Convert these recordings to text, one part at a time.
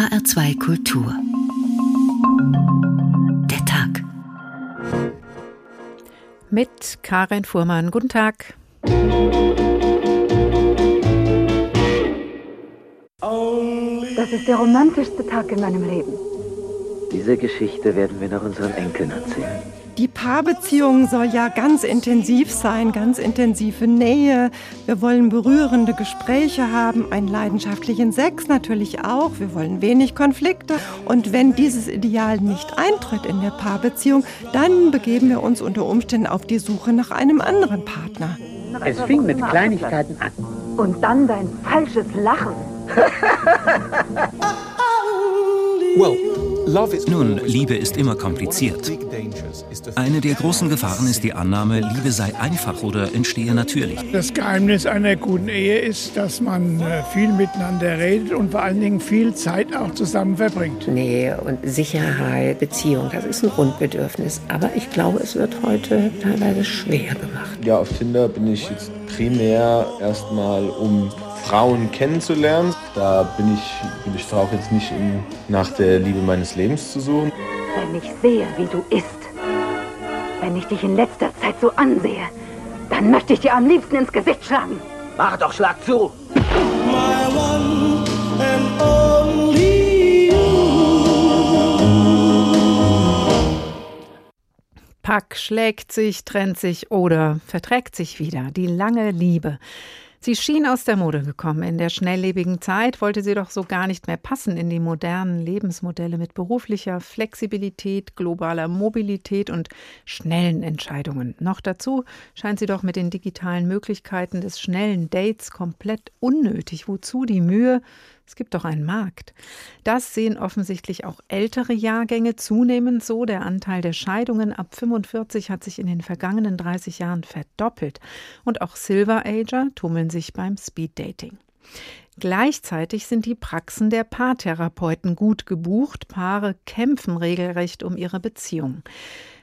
HR2 Kultur. Der Tag. Mit Karin Fuhrmann. Guten Tag. Das ist der romantischste Tag in meinem Leben. Diese Geschichte werden wir noch unseren Enkeln erzählen. Die Paarbeziehung soll ja ganz intensiv sein, ganz intensive Nähe. Wir wollen berührende Gespräche haben, einen leidenschaftlichen Sex natürlich auch. Wir wollen wenig Konflikte. Und wenn dieses Ideal nicht eintritt in der Paarbeziehung, dann begeben wir uns unter Umständen auf die Suche nach einem anderen Partner. Es fing mit Kleinigkeiten an. Und dann dein falsches Lachen. well, nun, Liebe ist immer kompliziert. Eine der großen Gefahren ist die Annahme, Liebe sei einfach oder entstehe natürlich. Das Geheimnis einer guten Ehe ist, dass man äh, viel miteinander redet und vor allen Dingen viel Zeit auch zusammen verbringt. Nähe und Sicherheit, Beziehung, das ist ein Grundbedürfnis. Aber ich glaube, es wird heute teilweise schwer gemacht. Ja, auf Tinder bin ich jetzt primär erstmal um Frauen kennenzulernen. Da bin ich, bin ich drauf, jetzt nicht in, nach der Liebe meines Lebens zu suchen. Wenn ich sehe, wie du isst, wenn ich dich in letzter Zeit so ansehe, dann möchte ich dir am liebsten ins Gesicht schlagen. Mach doch, schlag zu! Pack schlägt sich, trennt sich oder verträgt sich wieder. Die lange Liebe. Sie schien aus der Mode gekommen. In der schnelllebigen Zeit wollte sie doch so gar nicht mehr passen in die modernen Lebensmodelle mit beruflicher Flexibilität, globaler Mobilität und schnellen Entscheidungen. Noch dazu scheint sie doch mit den digitalen Möglichkeiten des schnellen Dates komplett unnötig. Wozu die Mühe, es gibt doch einen Markt. Das sehen offensichtlich auch ältere Jahrgänge zunehmend so. Der Anteil der Scheidungen ab 45 hat sich in den vergangenen 30 Jahren verdoppelt. Und auch Silver Ager tummeln sich beim Speeddating. Gleichzeitig sind die Praxen der Paartherapeuten gut gebucht. Paare kämpfen regelrecht um ihre Beziehung.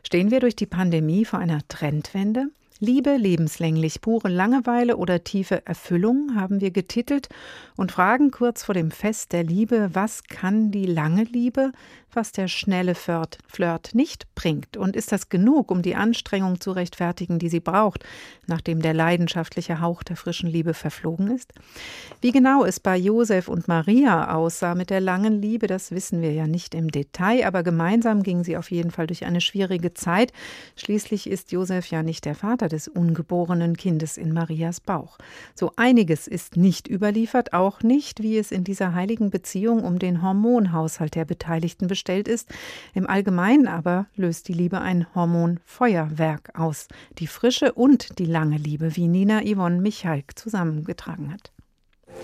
Stehen wir durch die Pandemie vor einer Trendwende? Liebe lebenslänglich, pure Langeweile oder tiefe Erfüllung haben wir getitelt und fragen kurz vor dem Fest der Liebe, was kann die lange Liebe, was der schnelle Flirt nicht bringt? Und ist das genug, um die Anstrengung zu rechtfertigen, die sie braucht, nachdem der leidenschaftliche Hauch der frischen Liebe verflogen ist? Wie genau es bei Josef und Maria aussah mit der langen Liebe, das wissen wir ja nicht im Detail, aber gemeinsam gingen sie auf jeden Fall durch eine schwierige Zeit. Schließlich ist Josef ja nicht der Vater des ungeborenen Kindes in Marias Bauch. So einiges ist nicht überliefert, auch nicht, wie es in dieser heiligen Beziehung um den Hormonhaushalt der Beteiligten bestellt ist. Im Allgemeinen aber löst die Liebe ein Hormonfeuerwerk aus. Die frische und die lange Liebe, wie Nina Yvonne Michalk zusammengetragen hat.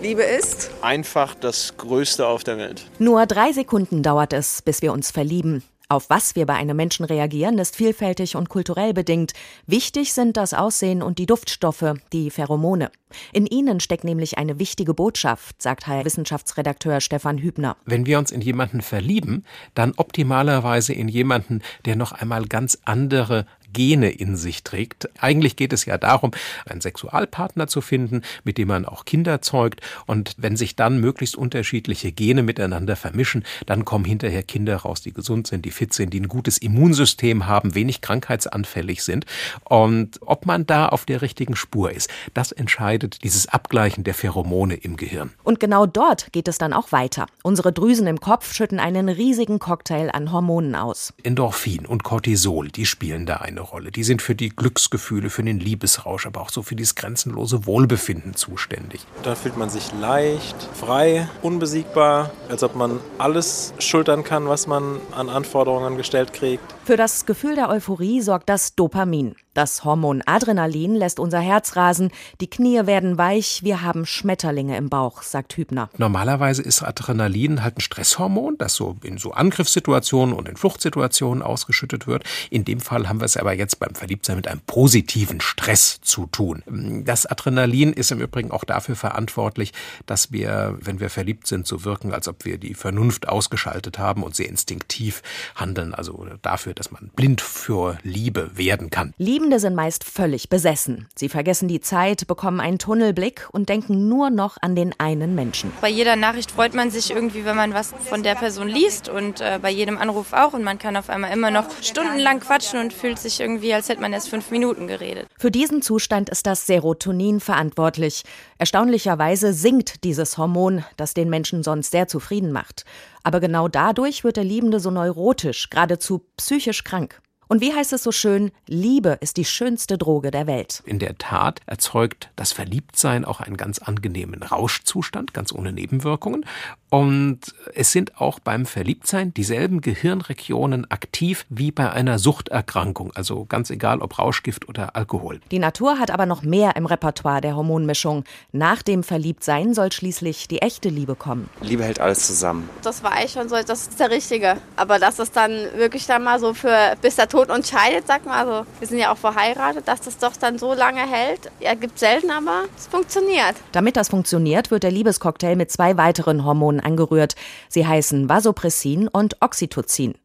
Liebe ist einfach das Größte auf der Welt. Nur drei Sekunden dauert es, bis wir uns verlieben. Auf was wir bei einem Menschen reagieren, ist vielfältig und kulturell bedingt. Wichtig sind das Aussehen und die Duftstoffe, die Pheromone. In ihnen steckt nämlich eine wichtige Botschaft, sagt Herr Wissenschaftsredakteur Stefan Hübner. Wenn wir uns in jemanden verlieben, dann optimalerweise in jemanden, der noch einmal ganz andere Gene in sich trägt. Eigentlich geht es ja darum, einen Sexualpartner zu finden, mit dem man auch Kinder zeugt. Und wenn sich dann möglichst unterschiedliche Gene miteinander vermischen, dann kommen hinterher Kinder raus, die gesund sind, die fit sind, die ein gutes Immunsystem haben, wenig krankheitsanfällig sind. Und ob man da auf der richtigen Spur ist, das entscheidet dieses Abgleichen der Pheromone im Gehirn. Und genau dort geht es dann auch weiter. Unsere Drüsen im Kopf schütten einen riesigen Cocktail an Hormonen aus. Endorphin und Cortisol, die spielen da eine Rolle. Die sind für die Glücksgefühle, für den Liebesrausch, aber auch so für dieses grenzenlose Wohlbefinden zuständig. Da fühlt man sich leicht, frei, unbesiegbar, als ob man alles schultern kann, was man an Anforderungen gestellt kriegt. Für das Gefühl der Euphorie sorgt das Dopamin. Das Hormon Adrenalin lässt unser Herz rasen, die Knie werden weich, wir haben Schmetterlinge im Bauch, sagt Hübner. Normalerweise ist Adrenalin halt ein Stresshormon, das so in so Angriffssituationen und in Fluchtsituationen ausgeschüttet wird. In dem Fall haben wir es aber jetzt beim Verliebtsein mit einem positiven Stress zu tun. Das Adrenalin ist im Übrigen auch dafür verantwortlich, dass wir, wenn wir verliebt sind, so wirken, als ob wir die Vernunft ausgeschaltet haben und sehr instinktiv handeln. Also dafür, dass man blind für Liebe werden kann. Lieben Liebende sind meist völlig besessen. Sie vergessen die Zeit, bekommen einen Tunnelblick und denken nur noch an den einen Menschen. Bei jeder Nachricht freut man sich irgendwie, wenn man was von der Person liest und äh, bei jedem Anruf auch. Und man kann auf einmal immer noch stundenlang quatschen und fühlt sich irgendwie, als hätte man erst fünf Minuten geredet. Für diesen Zustand ist das Serotonin verantwortlich. Erstaunlicherweise sinkt dieses Hormon, das den Menschen sonst sehr zufrieden macht. Aber genau dadurch wird der Liebende so neurotisch, geradezu psychisch krank. Und wie heißt es so schön, Liebe ist die schönste Droge der Welt. In der Tat erzeugt das Verliebtsein auch einen ganz angenehmen Rauschzustand, ganz ohne Nebenwirkungen. Und es sind auch beim Verliebtsein dieselben Gehirnregionen aktiv wie bei einer Suchterkrankung, also ganz egal ob Rauschgift oder Alkohol. Die Natur hat aber noch mehr im Repertoire der Hormonmischung. Nach dem Verliebtsein soll schließlich die echte Liebe kommen. Liebe hält alles zusammen. Das war eigentlich schon so, das ist der Richtige. Aber dass es dann wirklich dann mal so für bis der Tod uns scheidet, sag mal, also wir sind ja auch verheiratet, dass das doch dann so lange hält. Ja, gibt selten, aber es funktioniert. Damit das funktioniert, wird der Liebescocktail mit zwei weiteren Hormonen angerührt. Sie heißen Vasopressin und Oxytocin.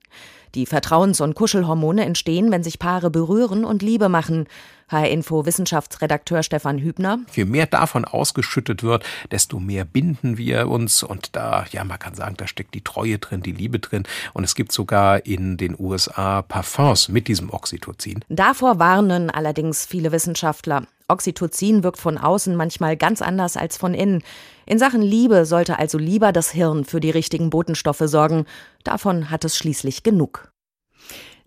Die Vertrauens- und Kuschelhormone entstehen, wenn sich Paare berühren und Liebe machen. HR-Info Wissenschaftsredakteur Stefan Hübner. Je mehr davon ausgeschüttet wird, desto mehr binden wir uns und da, ja, man kann sagen, da steckt die Treue drin, die Liebe drin und es gibt sogar in den USA Parfums mit diesem Oxytocin. Davor warnen allerdings viele Wissenschaftler. Oxytocin wirkt von außen manchmal ganz anders als von innen. In Sachen Liebe sollte also lieber das Hirn für die richtigen Botenstoffe sorgen. Davon hat es schließlich genug.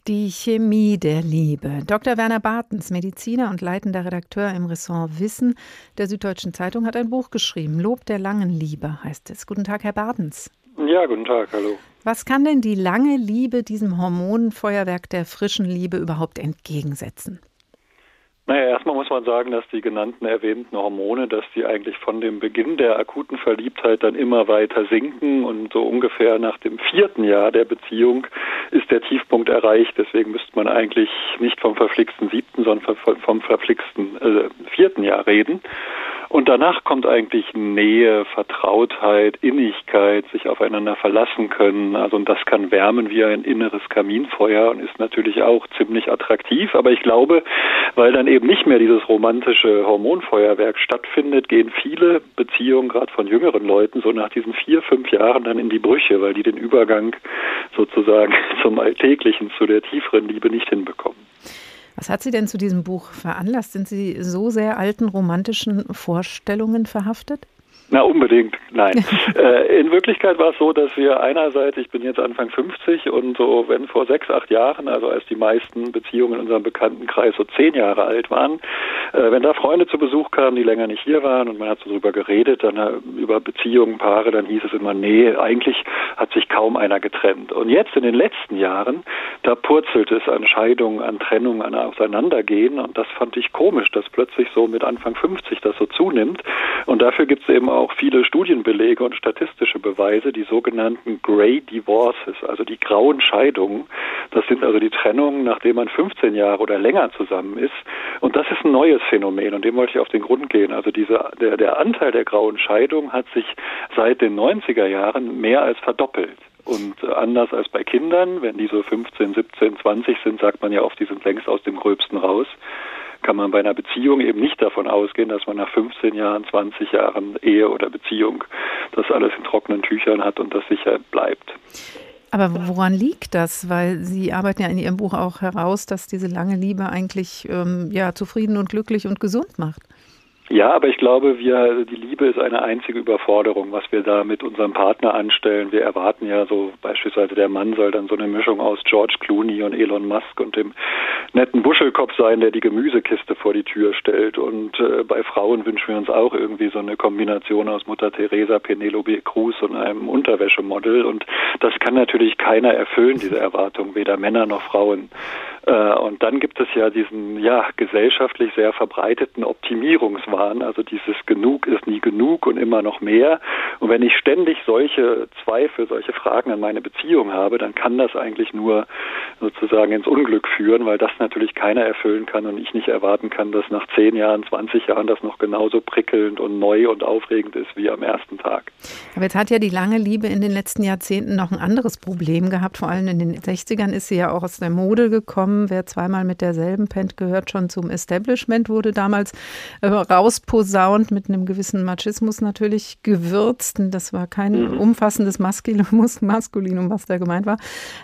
Die Chemie der Liebe. Dr. Werner Bartens, Mediziner und leitender Redakteur im Ressort Wissen der Süddeutschen Zeitung, hat ein Buch geschrieben. Lob der langen Liebe heißt es. Guten Tag, Herr Bartens. Ja, guten Tag, hallo. Was kann denn die lange Liebe diesem Hormonfeuerwerk der frischen Liebe überhaupt entgegensetzen? Naja, erstmal muss man sagen, dass die genannten erwähnten Hormone, dass die eigentlich von dem Beginn der akuten Verliebtheit dann immer weiter sinken und so ungefähr nach dem vierten Jahr der Beziehung ist der Tiefpunkt erreicht. Deswegen müsste man eigentlich nicht vom verflixten siebten, sondern vom verflixten äh, vierten Jahr reden. Und danach kommt eigentlich Nähe, Vertrautheit, Innigkeit, sich aufeinander verlassen können. Also und das kann wärmen wie ein inneres Kaminfeuer und ist natürlich auch ziemlich attraktiv. Aber ich glaube, weil dann eben nicht mehr dieses romantische Hormonfeuerwerk stattfindet, gehen viele Beziehungen, gerade von jüngeren Leuten, so nach diesen vier, fünf Jahren dann in die Brüche, weil die den Übergang sozusagen zum Alltäglichen, zu der tieferen Liebe nicht hinbekommen. Was hat Sie denn zu diesem Buch veranlasst? Sind Sie so sehr alten romantischen Vorstellungen verhaftet? Na, unbedingt, nein. äh, in Wirklichkeit war es so, dass wir einerseits, ich bin jetzt Anfang 50 und so, wenn vor sechs, acht Jahren, also als die meisten Beziehungen in unserem Bekanntenkreis so zehn Jahre alt waren, äh, wenn da Freunde zu Besuch kamen, die länger nicht hier waren und man hat so drüber geredet, dann äh, über Beziehungen, Paare, dann hieß es immer, nee, eigentlich hat sich kaum einer getrennt. Und jetzt in den letzten Jahren, da purzelt es an Scheidungen, an Trennungen, an Auseinandergehen und das fand ich komisch, dass plötzlich so mit Anfang 50 das so zunimmt. Und dafür gibt es eben auch auch viele Studienbelege und statistische Beweise, die sogenannten Grey Divorces, also die grauen Scheidungen. Das sind also die Trennungen, nachdem man 15 Jahre oder länger zusammen ist. Und das ist ein neues Phänomen und dem wollte ich auf den Grund gehen. Also diese, der, der Anteil der grauen Scheidungen hat sich seit den 90er Jahren mehr als verdoppelt. Und anders als bei Kindern, wenn die so 15, 17, 20 sind, sagt man ja oft, die sind längst aus dem Gröbsten raus kann man bei einer Beziehung eben nicht davon ausgehen, dass man nach 15 Jahren, 20 Jahren Ehe oder Beziehung das alles in trockenen Tüchern hat und das sicher bleibt. Aber woran liegt das? Weil Sie arbeiten ja in Ihrem Buch auch heraus, dass diese lange Liebe eigentlich ähm, ja, zufrieden und glücklich und gesund macht. Ja, aber ich glaube, wir, die Liebe ist eine einzige Überforderung, was wir da mit unserem Partner anstellen. Wir erwarten ja so, beispielsweise der Mann soll dann so eine Mischung aus George Clooney und Elon Musk und dem netten Buschelkopf sein, der die Gemüsekiste vor die Tür stellt. Und äh, bei Frauen wünschen wir uns auch irgendwie so eine Kombination aus Mutter Teresa, Penelope Cruz und einem Unterwäschemodel. Und das kann natürlich keiner erfüllen, diese Erwartung, weder Männer noch Frauen. Äh, und dann gibt es ja diesen ja gesellschaftlich sehr verbreiteten Optimierungswahn, also dieses Genug ist nie genug und immer noch mehr. Und wenn ich ständig solche Zweifel, solche Fragen an meine Beziehung habe, dann kann das eigentlich nur sozusagen ins Unglück führen, weil das natürlich keiner erfüllen kann und ich nicht erwarten kann, dass nach zehn Jahren, 20 Jahren das noch genauso prickelnd und neu und aufregend ist wie am ersten Tag. Aber jetzt hat ja die lange Liebe in den letzten Jahrzehnten noch ein anderes Problem gehabt. Vor allem in den 60ern ist sie ja auch aus der Mode gekommen. Wer zweimal mit derselben pennt, gehört schon zum Establishment, wurde damals äh, rausposaunt, mit einem gewissen Machismus natürlich gewürzt. Das war kein mhm. umfassendes Maskulinum, Maskulinum, was da gemeint war.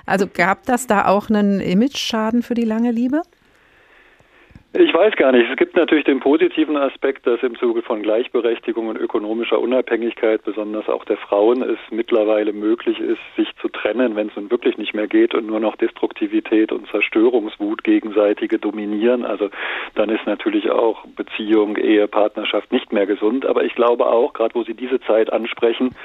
Also gab das da auch einen Image-Schaden für die lange Liebe? Ich weiß gar nicht. Es gibt natürlich den positiven Aspekt, dass im Zuge von Gleichberechtigung und ökonomischer Unabhängigkeit, besonders auch der Frauen, es mittlerweile möglich ist, sich zu trennen, wenn es nun wirklich nicht mehr geht und nur noch Destruktivität und Zerstörungswut gegenseitige dominieren. Also dann ist natürlich auch Beziehung, Ehe, Partnerschaft nicht mehr gesund. Aber ich glaube auch, gerade wo Sie diese Zeit ansprechen,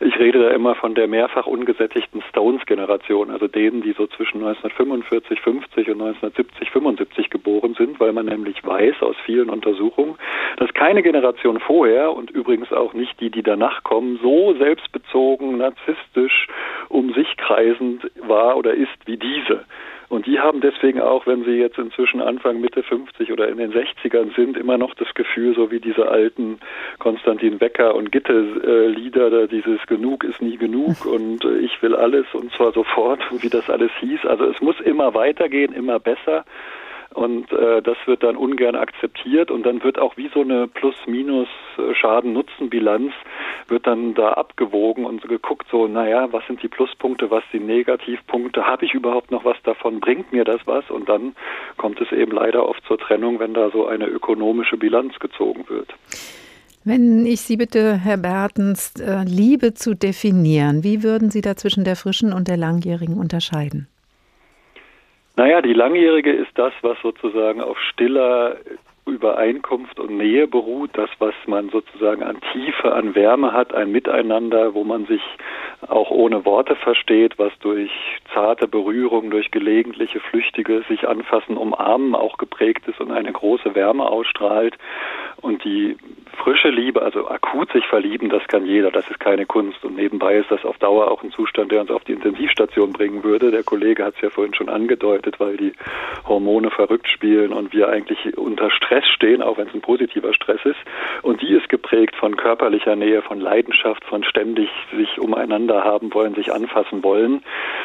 ich rede da immer von der mehrfach ungesättigten Stones-Generation, also denen, die so zwischen 1945, 50 und 1970, 75 geboren sind, weil man nämlich weiß aus vielen Untersuchungen, dass keine Generation vorher und übrigens auch nicht die, die danach kommen, so selbstbezogen, narzisstisch, um sich kreisend war oder ist wie diese. Und die haben deswegen auch, wenn sie jetzt inzwischen Anfang, Mitte 50 oder in den 60ern sind, immer noch das Gefühl, so wie diese alten Konstantin Wecker und Gitte-Lieder, da dieses Genug ist nie genug und äh, ich will alles und zwar sofort, wie das alles hieß. Also es muss immer weitergehen, immer besser. Und äh, das wird dann ungern akzeptiert und dann wird auch wie so eine Plus-Minus-Schaden-Nutzen-Bilanz wird dann da abgewogen und so geguckt, so, naja, was sind die Pluspunkte, was die Negativpunkte, habe ich überhaupt noch was davon, bringt mir das was? Und dann kommt es eben leider oft zur Trennung, wenn da so eine ökonomische Bilanz gezogen wird. Wenn ich Sie bitte, Herr Bertens, äh, Liebe zu definieren, wie würden Sie da zwischen der frischen und der langjährigen unterscheiden? Naja, die langjährige ist das, was sozusagen auf stiller Übereinkunft und Nähe beruht, das, was man sozusagen an Tiefe, an Wärme hat, ein Miteinander, wo man sich auch ohne Worte versteht, was durch zarte Berührung, durch gelegentliche, flüchtige sich anfassen, umarmen auch geprägt ist und eine große Wärme ausstrahlt. Und die frische Liebe, also akut sich verlieben, das kann jeder, das ist keine Kunst. Und nebenbei ist das auf Dauer auch ein Zustand, der uns auf die Intensivstation bringen würde. Der Kollege hat es ja vorhin schon angedeutet, weil die Hormone verrückt spielen und wir eigentlich unter Stress stehen, auch wenn es ein positiver Stress ist. Und die ist geprägt von körperlicher Nähe, von Leidenschaft, von ständig sich umeinander haben wollen, sich anfassen wollen.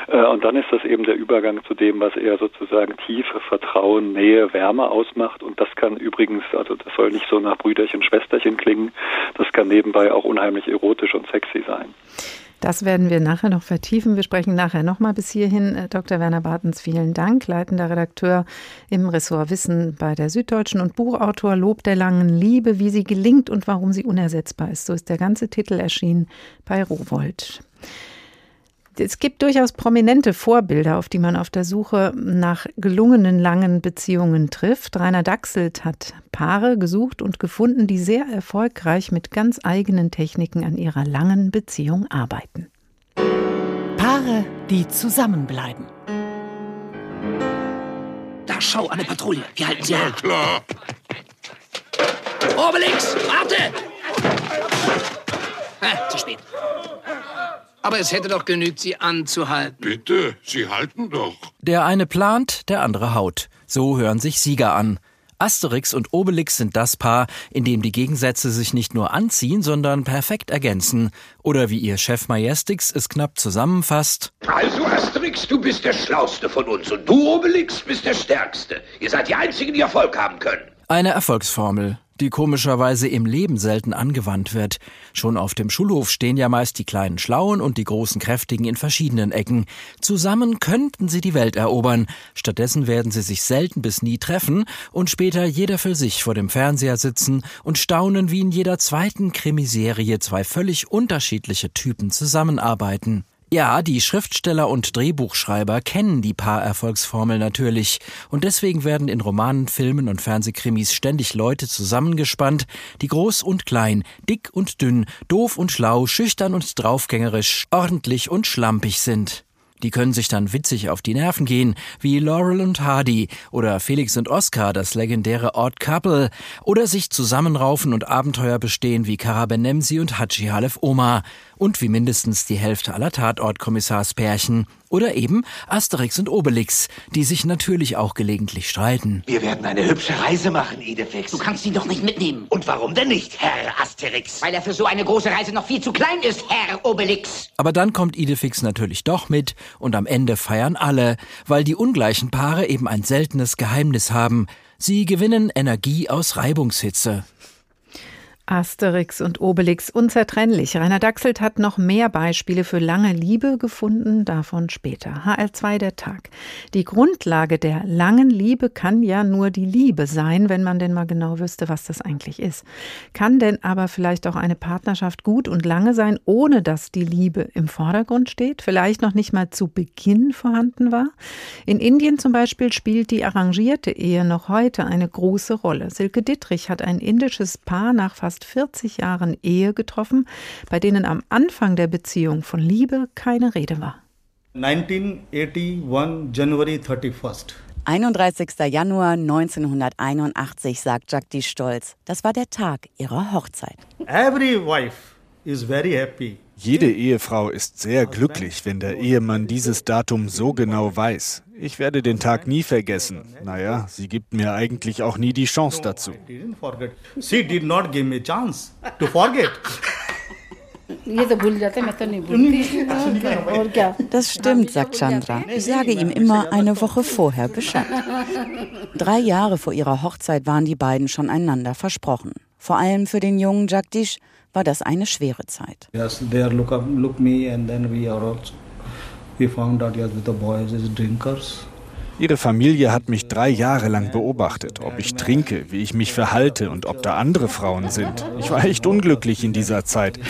Äh, und dann ist das eben der Übergang zu dem, was eher sozusagen Tiefe, Vertrauen, Nähe, Wärme ausmacht. Und das kann übrigens, also das soll nicht so nach Brüderchen, Schwesterchen klingen, das kann nebenbei auch unheimlich erotisch und sexy sein. Das werden wir nachher noch vertiefen. Wir sprechen nachher nochmal bis hierhin. Äh, Dr. Werner Bartens, vielen Dank, leitender Redakteur im Ressort Wissen bei der Süddeutschen und Buchautor Lob der langen Liebe, wie sie gelingt und warum sie unersetzbar ist. So ist der ganze Titel erschienen bei Rowold. Es gibt durchaus prominente Vorbilder, auf die man auf der Suche nach gelungenen langen Beziehungen trifft. Rainer Dachselt hat Paare gesucht und gefunden, die sehr erfolgreich mit ganz eigenen Techniken an ihrer langen Beziehung arbeiten. Paare, die zusammenbleiben. Da schau, eine Patrouille. Wir halten sie an. klar. Obelix, warte! Ah, zu spät. Aber es hätte doch genügt, Sie anzuhalten. Bitte, Sie halten doch. Der eine plant, der andere haut. So hören sich Sieger an. Asterix und Obelix sind das Paar, in dem die Gegensätze sich nicht nur anziehen, sondern perfekt ergänzen. Oder wie ihr Chef Majestix es knapp zusammenfasst. Also Asterix, du bist der Schlauste von uns und du, Obelix, bist der Stärkste. Ihr seid die Einzigen, die Erfolg haben können. Eine Erfolgsformel die komischerweise im Leben selten angewandt wird. Schon auf dem Schulhof stehen ja meist die kleinen Schlauen und die großen Kräftigen in verschiedenen Ecken. Zusammen könnten sie die Welt erobern. Stattdessen werden sie sich selten bis nie treffen und später jeder für sich vor dem Fernseher sitzen und staunen, wie in jeder zweiten Krimiserie zwei völlig unterschiedliche Typen zusammenarbeiten. Ja, die Schriftsteller und Drehbuchschreiber kennen die Paarerfolgsformel natürlich und deswegen werden in Romanen, Filmen und Fernsehkrimis ständig Leute zusammengespannt, die groß und klein, dick und dünn, doof und schlau, schüchtern und draufgängerisch, ordentlich und schlampig sind. Die können sich dann witzig auf die Nerven gehen, wie Laurel und Hardy oder Felix und Oscar, das legendäre Odd Couple, oder sich zusammenraufen und Abenteuer bestehen wie Karabenemsi und Haji Halef Oma Und wie mindestens die Hälfte aller Tatortkommissarspärchen. Oder eben Asterix und Obelix, die sich natürlich auch gelegentlich streiten. Wir werden eine hübsche Reise machen, Idefix. Du kannst ihn doch nicht mitnehmen. Und warum denn nicht, Herr Asterix? Weil er für so eine große Reise noch viel zu klein ist, Herr Obelix. Aber dann kommt Idefix natürlich doch mit und am Ende feiern alle, weil die ungleichen Paare eben ein seltenes Geheimnis haben. Sie gewinnen Energie aus Reibungshitze. Asterix und Obelix unzertrennlich. Rainer Dachselt hat noch mehr Beispiele für lange Liebe gefunden, davon später. HR2 der Tag. Die Grundlage der langen Liebe kann ja nur die Liebe sein, wenn man denn mal genau wüsste, was das eigentlich ist. Kann denn aber vielleicht auch eine Partnerschaft gut und lange sein, ohne dass die Liebe im Vordergrund steht, vielleicht noch nicht mal zu Beginn vorhanden war? In Indien zum Beispiel spielt die arrangierte Ehe noch heute eine große Rolle. Silke Dittrich hat ein indisches Paar nach fast fast 40 Jahren Ehe getroffen, bei denen am Anfang der Beziehung von Liebe keine Rede war. 1981 January 31st. 31. Januar 1981, sagt Jagdish stolz. Das war der Tag ihrer Hochzeit. Every wife is very happy jede Ehefrau ist sehr glücklich, wenn der Ehemann dieses Datum so genau weiß. Ich werde den Tag nie vergessen. Naja, sie gibt mir eigentlich auch nie die Chance dazu. She did not give me chance to forget. Das stimmt, sagt Chandra. Ich sage ihm immer eine Woche vorher Bescheid. Drei Jahre vor ihrer Hochzeit waren die beiden schon einander versprochen. Vor allem für den jungen Jagdish war das eine schwere Zeit. Yes, they look up, look me and then we are also, we found out yes, the boys is drinkers. Ihre Familie hat mich drei Jahre lang beobachtet, ob ich trinke, wie ich mich verhalte und ob da andere Frauen sind. Ich war echt unglücklich in dieser Zeit.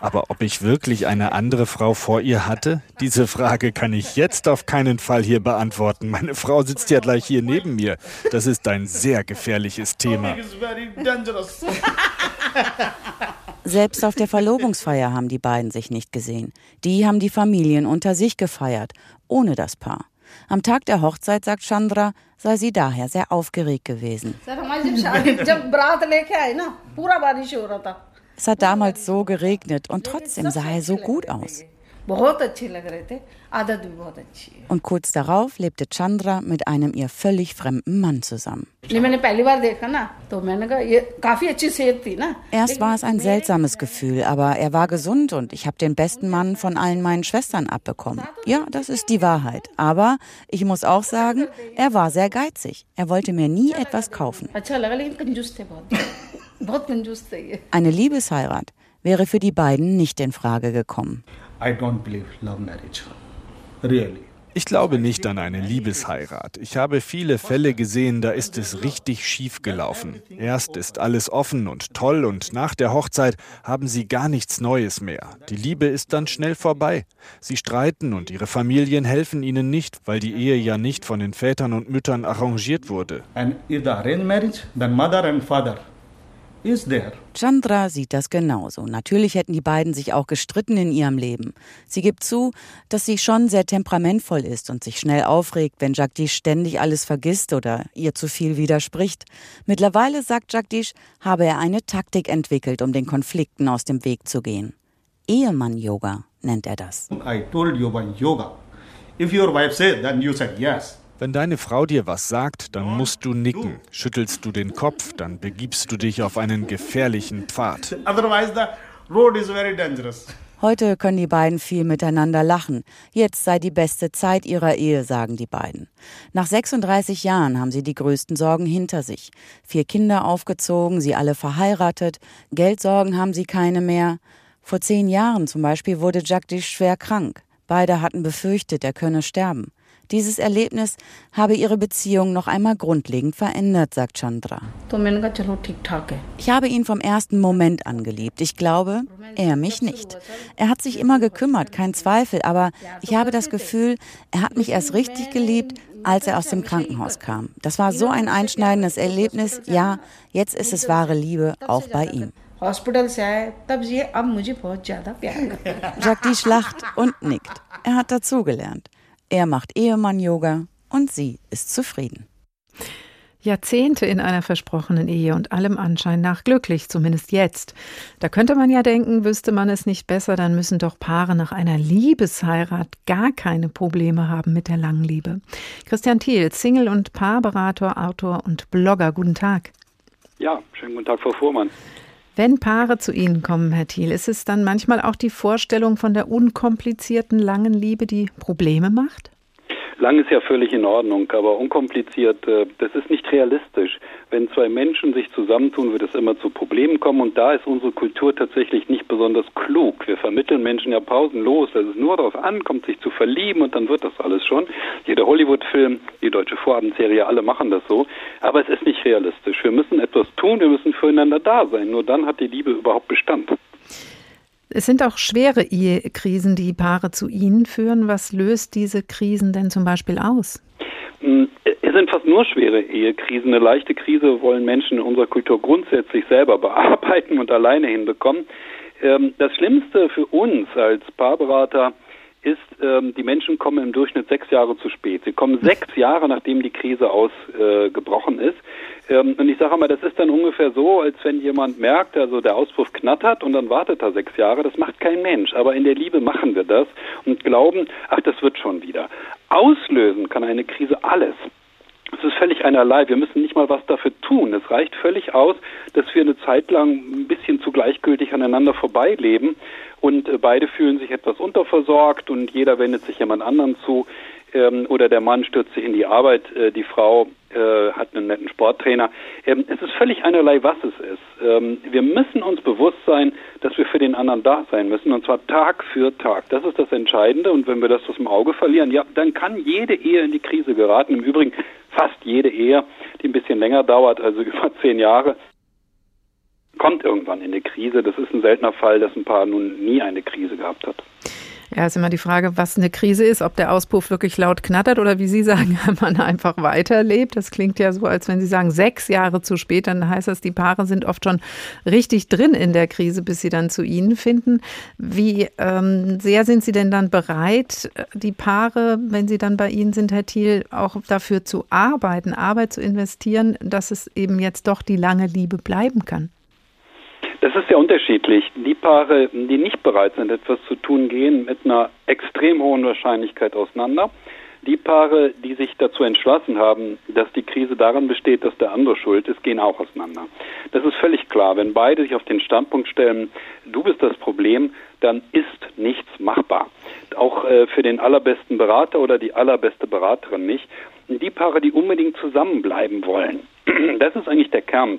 Aber ob ich wirklich eine andere Frau vor ihr hatte? Diese Frage kann ich jetzt auf keinen Fall hier beantworten. Meine Frau sitzt ja gleich hier neben mir. Das ist ein sehr gefährliches Thema. Selbst auf der Verlobungsfeier haben die beiden sich nicht gesehen. Die haben die Familien unter sich gefeiert, ohne das Paar. Am Tag der Hochzeit, sagt Chandra, sei sie daher sehr aufgeregt gewesen. Es hat damals so geregnet und trotzdem sah er so gut aus. Und kurz darauf lebte Chandra mit einem ihr völlig fremden Mann zusammen. Erst war es ein seltsames Gefühl, aber er war gesund und ich habe den besten Mann von allen meinen Schwestern abbekommen. Ja, das ist die Wahrheit. Aber ich muss auch sagen, er war sehr geizig. Er wollte mir nie etwas kaufen. Eine Liebesheirat wäre für die beiden nicht in Frage gekommen. Ich glaube nicht an eine Liebesheirat. Ich habe viele Fälle gesehen, da ist es richtig schief gelaufen. Erst ist alles offen und toll und nach der Hochzeit haben sie gar nichts Neues mehr. Die Liebe ist dann schnell vorbei. Sie streiten und ihre Familien helfen ihnen nicht, weil die Ehe ja nicht von den Vätern und Müttern arrangiert wurde. And if the arranged marriage, then mother and father Chandra sieht das genauso. Natürlich hätten die beiden sich auch gestritten in ihrem Leben. Sie gibt zu, dass sie schon sehr temperamentvoll ist und sich schnell aufregt, wenn Jagdish ständig alles vergisst oder ihr zu viel widerspricht. Mittlerweile, sagt Jagdish, habe er eine Taktik entwickelt, um den Konflikten aus dem Weg zu gehen. Ehemann-Yoga nennt er das. I told you about yoga. If your wife said, then you said yes. Wenn deine Frau dir was sagt, dann musst du nicken. Schüttelst du den Kopf, dann begibst du dich auf einen gefährlichen Pfad. Otherwise the road is very dangerous. Heute können die beiden viel miteinander lachen. Jetzt sei die beste Zeit ihrer Ehe, sagen die beiden. Nach 36 Jahren haben sie die größten Sorgen hinter sich. Vier Kinder aufgezogen, sie alle verheiratet, Geldsorgen haben sie keine mehr. Vor zehn Jahren zum Beispiel wurde Jagdish schwer krank. Beide hatten befürchtet, er könne sterben. Dieses Erlebnis habe ihre Beziehung noch einmal grundlegend verändert, sagt Chandra. Ich habe ihn vom ersten Moment an geliebt. Ich glaube, er mich nicht. Er hat sich immer gekümmert, kein Zweifel, aber ich habe das Gefühl, er hat mich erst richtig geliebt, als er aus dem Krankenhaus kam. Das war so ein einschneidendes Erlebnis. Ja, jetzt ist es wahre Liebe, auch bei ihm. Jagdish lacht und nickt. Er hat dazugelernt. Er macht Ehemann-Yoga und sie ist zufrieden. Jahrzehnte in einer versprochenen Ehe und allem Anschein nach glücklich, zumindest jetzt. Da könnte man ja denken, wüsste man es nicht besser, dann müssen doch Paare nach einer Liebesheirat gar keine Probleme haben mit der langen Liebe. Christian Thiel, Single- und Paarberater, Autor und Blogger. Guten Tag. Ja, schönen guten Tag, Frau Fuhrmann. Wenn Paare zu Ihnen kommen, Herr Thiel, ist es dann manchmal auch die Vorstellung von der unkomplizierten langen Liebe, die Probleme macht? Lang ist ja völlig in Ordnung, aber unkompliziert, äh, das ist nicht realistisch. Wenn zwei Menschen sich zusammentun, wird es immer zu Problemen kommen und da ist unsere Kultur tatsächlich nicht besonders klug. Wir vermitteln Menschen ja pausenlos, dass es nur darauf ankommt, sich zu verlieben und dann wird das alles schon. Jeder Hollywood-Film, die deutsche Vorabendserie, alle machen das so, aber es ist nicht realistisch. Wir müssen etwas tun, wir müssen füreinander da sein. Nur dann hat die Liebe überhaupt Bestand. Es sind auch schwere Ehekrisen, die Paare zu Ihnen führen. Was löst diese Krisen denn zum Beispiel aus? Hm, es sind fast nur schwere Ehekrisen. Eine leichte Krise wollen Menschen in unserer Kultur grundsätzlich selber bearbeiten und alleine hinbekommen. Ähm, das Schlimmste für uns als Paarberater ist, ähm, die Menschen kommen im Durchschnitt sechs Jahre zu spät. Sie kommen sechs Jahre, nachdem die Krise ausgebrochen ist. Ähm, und ich sage mal, das ist dann ungefähr so, als wenn jemand merkt, also der Auspuff knattert und dann wartet er sechs Jahre. Das macht kein Mensch. Aber in der Liebe machen wir das und glauben, ach, das wird schon wieder. Auslösen kann eine Krise alles. Es ist völlig einerlei. Wir müssen nicht mal was dafür tun. Es reicht völlig aus, dass wir eine Zeit lang ein bisschen zu gleichgültig aneinander vorbeileben und äh, beide fühlen sich etwas unterversorgt und jeder wendet sich jemand anderen zu ähm, oder der Mann stürzt sich in die Arbeit, äh, die Frau äh, hat einen netten Sporttrainer. Ähm, es ist völlig einerlei, was es ist. Ähm, wir müssen uns bewusst sein, dass wir für den anderen da sein müssen und zwar Tag für Tag. Das ist das Entscheidende und wenn wir das aus dem Auge verlieren, ja, dann kann jede Ehe in die Krise geraten. Im Übrigen fast jede Ehe, die ein bisschen länger dauert, also über zehn Jahre, kommt irgendwann in eine Krise. Das ist ein seltener Fall, dass ein Paar nun nie eine Krise gehabt hat. Ja, ist immer die Frage, was eine Krise ist, ob der Auspuff wirklich laut knattert oder wie Sie sagen, man einfach weiterlebt. Das klingt ja so, als wenn Sie sagen, sechs Jahre zu spät, dann heißt das, die Paare sind oft schon richtig drin in der Krise, bis sie dann zu Ihnen finden. Wie ähm, sehr sind Sie denn dann bereit, die Paare, wenn sie dann bei Ihnen sind, Herr Thiel, auch dafür zu arbeiten, Arbeit zu investieren, dass es eben jetzt doch die lange Liebe bleiben kann? Das ist sehr unterschiedlich. Die Paare, die nicht bereit sind, etwas zu tun, gehen mit einer extrem hohen Wahrscheinlichkeit auseinander. Die Paare, die sich dazu entschlossen haben, dass die Krise daran besteht, dass der andere schuld ist, gehen auch auseinander. Das ist völlig klar. Wenn beide sich auf den Standpunkt stellen, du bist das Problem, dann ist nichts machbar. Auch äh, für den allerbesten Berater oder die allerbeste Beraterin nicht. Die Paare, die unbedingt zusammenbleiben wollen, das ist eigentlich der Kern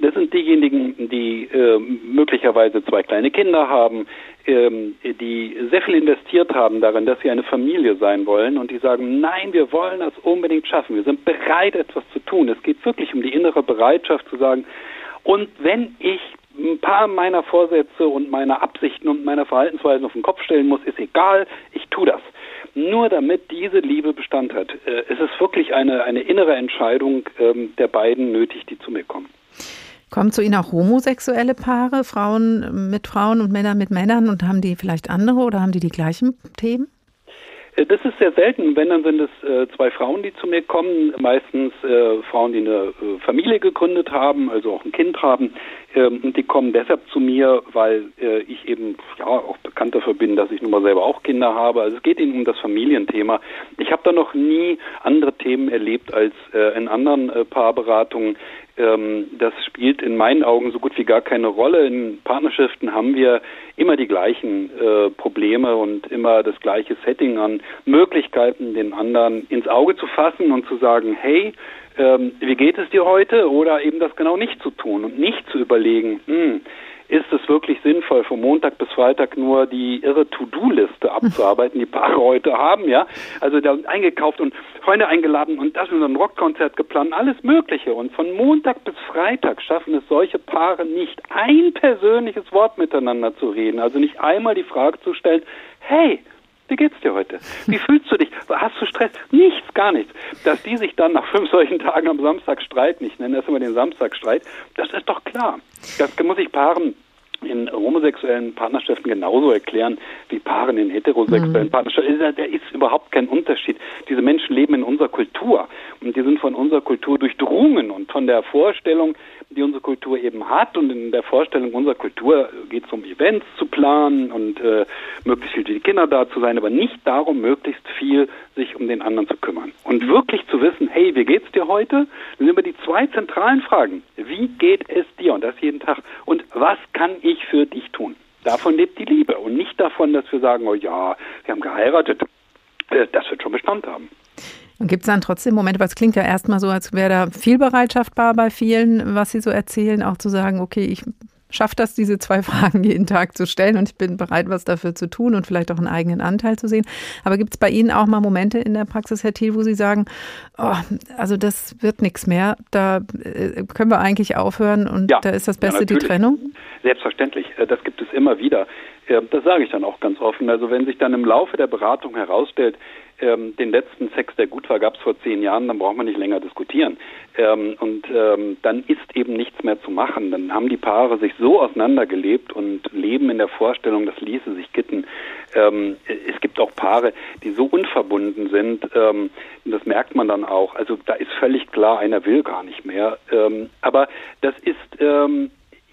das sind diejenigen, die äh, möglicherweise zwei kleine Kinder haben, ähm, die sehr viel investiert haben darin, dass sie eine Familie sein wollen und die sagen, nein, wir wollen das unbedingt schaffen. Wir sind bereit, etwas zu tun. Es geht wirklich um die innere Bereitschaft zu sagen, und wenn ich ein paar meiner Vorsätze und meiner Absichten und meiner Verhaltensweisen auf den Kopf stellen muss, ist egal, ich tue das nur damit diese Liebe Bestand hat. Äh, es ist wirklich eine, eine innere Entscheidung ähm, der beiden nötig, die zu mir kommen. Kommen zu Ihnen auch homosexuelle Paare, Frauen mit Frauen und Männer mit Männern und haben die vielleicht andere oder haben die die gleichen Themen? Äh, das ist sehr selten. Wenn, dann sind es äh, zwei Frauen, die zu mir kommen. Meistens äh, Frauen, die eine Familie gegründet haben, also auch ein Kind haben. Ähm, und die kommen deshalb zu mir, weil ich eben ja auch bekannt dafür bin, dass ich nun mal selber auch Kinder habe. Also es geht ihnen um das Familienthema. Ich habe da noch nie andere Themen erlebt als in anderen Paarberatungen. Ähm, das spielt in meinen Augen so gut wie gar keine Rolle. In Partnerschaften haben wir immer die gleichen äh, Probleme und immer das gleiche Setting an Möglichkeiten, den anderen ins Auge zu fassen und zu sagen, hey, ähm, wie geht es dir heute? Oder eben das genau nicht zu tun und nicht zu überlegen, hm, ist es wirklich sinnvoll, von Montag bis Freitag nur die irre To-Do-Liste abzuarbeiten, die Paare heute haben, ja? Also da eingekauft und Freunde eingeladen und das und ein Rockkonzert geplant, alles Mögliche. Und von Montag bis Freitag schaffen es solche Paare nicht, ein persönliches Wort miteinander zu reden. Also nicht einmal die Frage zu stellen, hey, wie geht's dir heute? Wie fühlst du dich? Hast du Stress? Nichts, gar nichts. Dass die sich dann nach fünf solchen Tagen am Samstag streiten, ich nenne das immer den Samstagstreit, das ist doch klar. Das muss ich Paaren in homosexuellen Partnerschaften genauso erklären wie Paaren in heterosexuellen mhm. Partnerschaften. Da ist überhaupt kein Unterschied. Diese Menschen leben in unserer Kultur und die sind von unserer Kultur durchdrungen und von der Vorstellung, die unsere Kultur eben hat. Und in der Vorstellung unserer Kultur geht es um Events zu planen und äh, möglichst viel für die Kinder da zu sein, aber nicht darum, möglichst viel sich um den anderen zu kümmern. Und wirklich zu wissen, hey, wie geht's dir heute? Das sind immer die zwei zentralen Fragen. Wie geht es dir? Und das jeden Tag. Und was kann ich für dich tun? Davon lebt die Liebe und nicht davon, dass wir sagen, oh ja, wir haben geheiratet. Äh, das wird schon Bestand haben. Und gibt es dann trotzdem Momente, weil es klingt ja erstmal so, als wäre da viel Bereitschaft bei vielen, was Sie so erzählen, auch zu sagen, okay, ich schaffe das, diese zwei Fragen jeden Tag zu stellen und ich bin bereit, was dafür zu tun und vielleicht auch einen eigenen Anteil zu sehen. Aber gibt es bei Ihnen auch mal Momente in der Praxis, Herr Thiel, wo Sie sagen, oh, also das wird nichts mehr, da äh, können wir eigentlich aufhören und ja, da ist das Beste ja, die Trennung? Selbstverständlich, äh, das gibt es immer wieder. Das sage ich dann auch ganz offen. Also wenn sich dann im Laufe der Beratung herausstellt, ähm, den letzten Sex, der gut war, gab es vor zehn Jahren, dann braucht man nicht länger diskutieren. Ähm, und ähm, dann ist eben nichts mehr zu machen. Dann haben die Paare sich so auseinandergelebt und leben in der Vorstellung, das ließe sich kitten. Ähm, es gibt auch Paare, die so unverbunden sind, ähm, das merkt man dann auch. Also da ist völlig klar, einer will gar nicht mehr. Ähm, aber das ist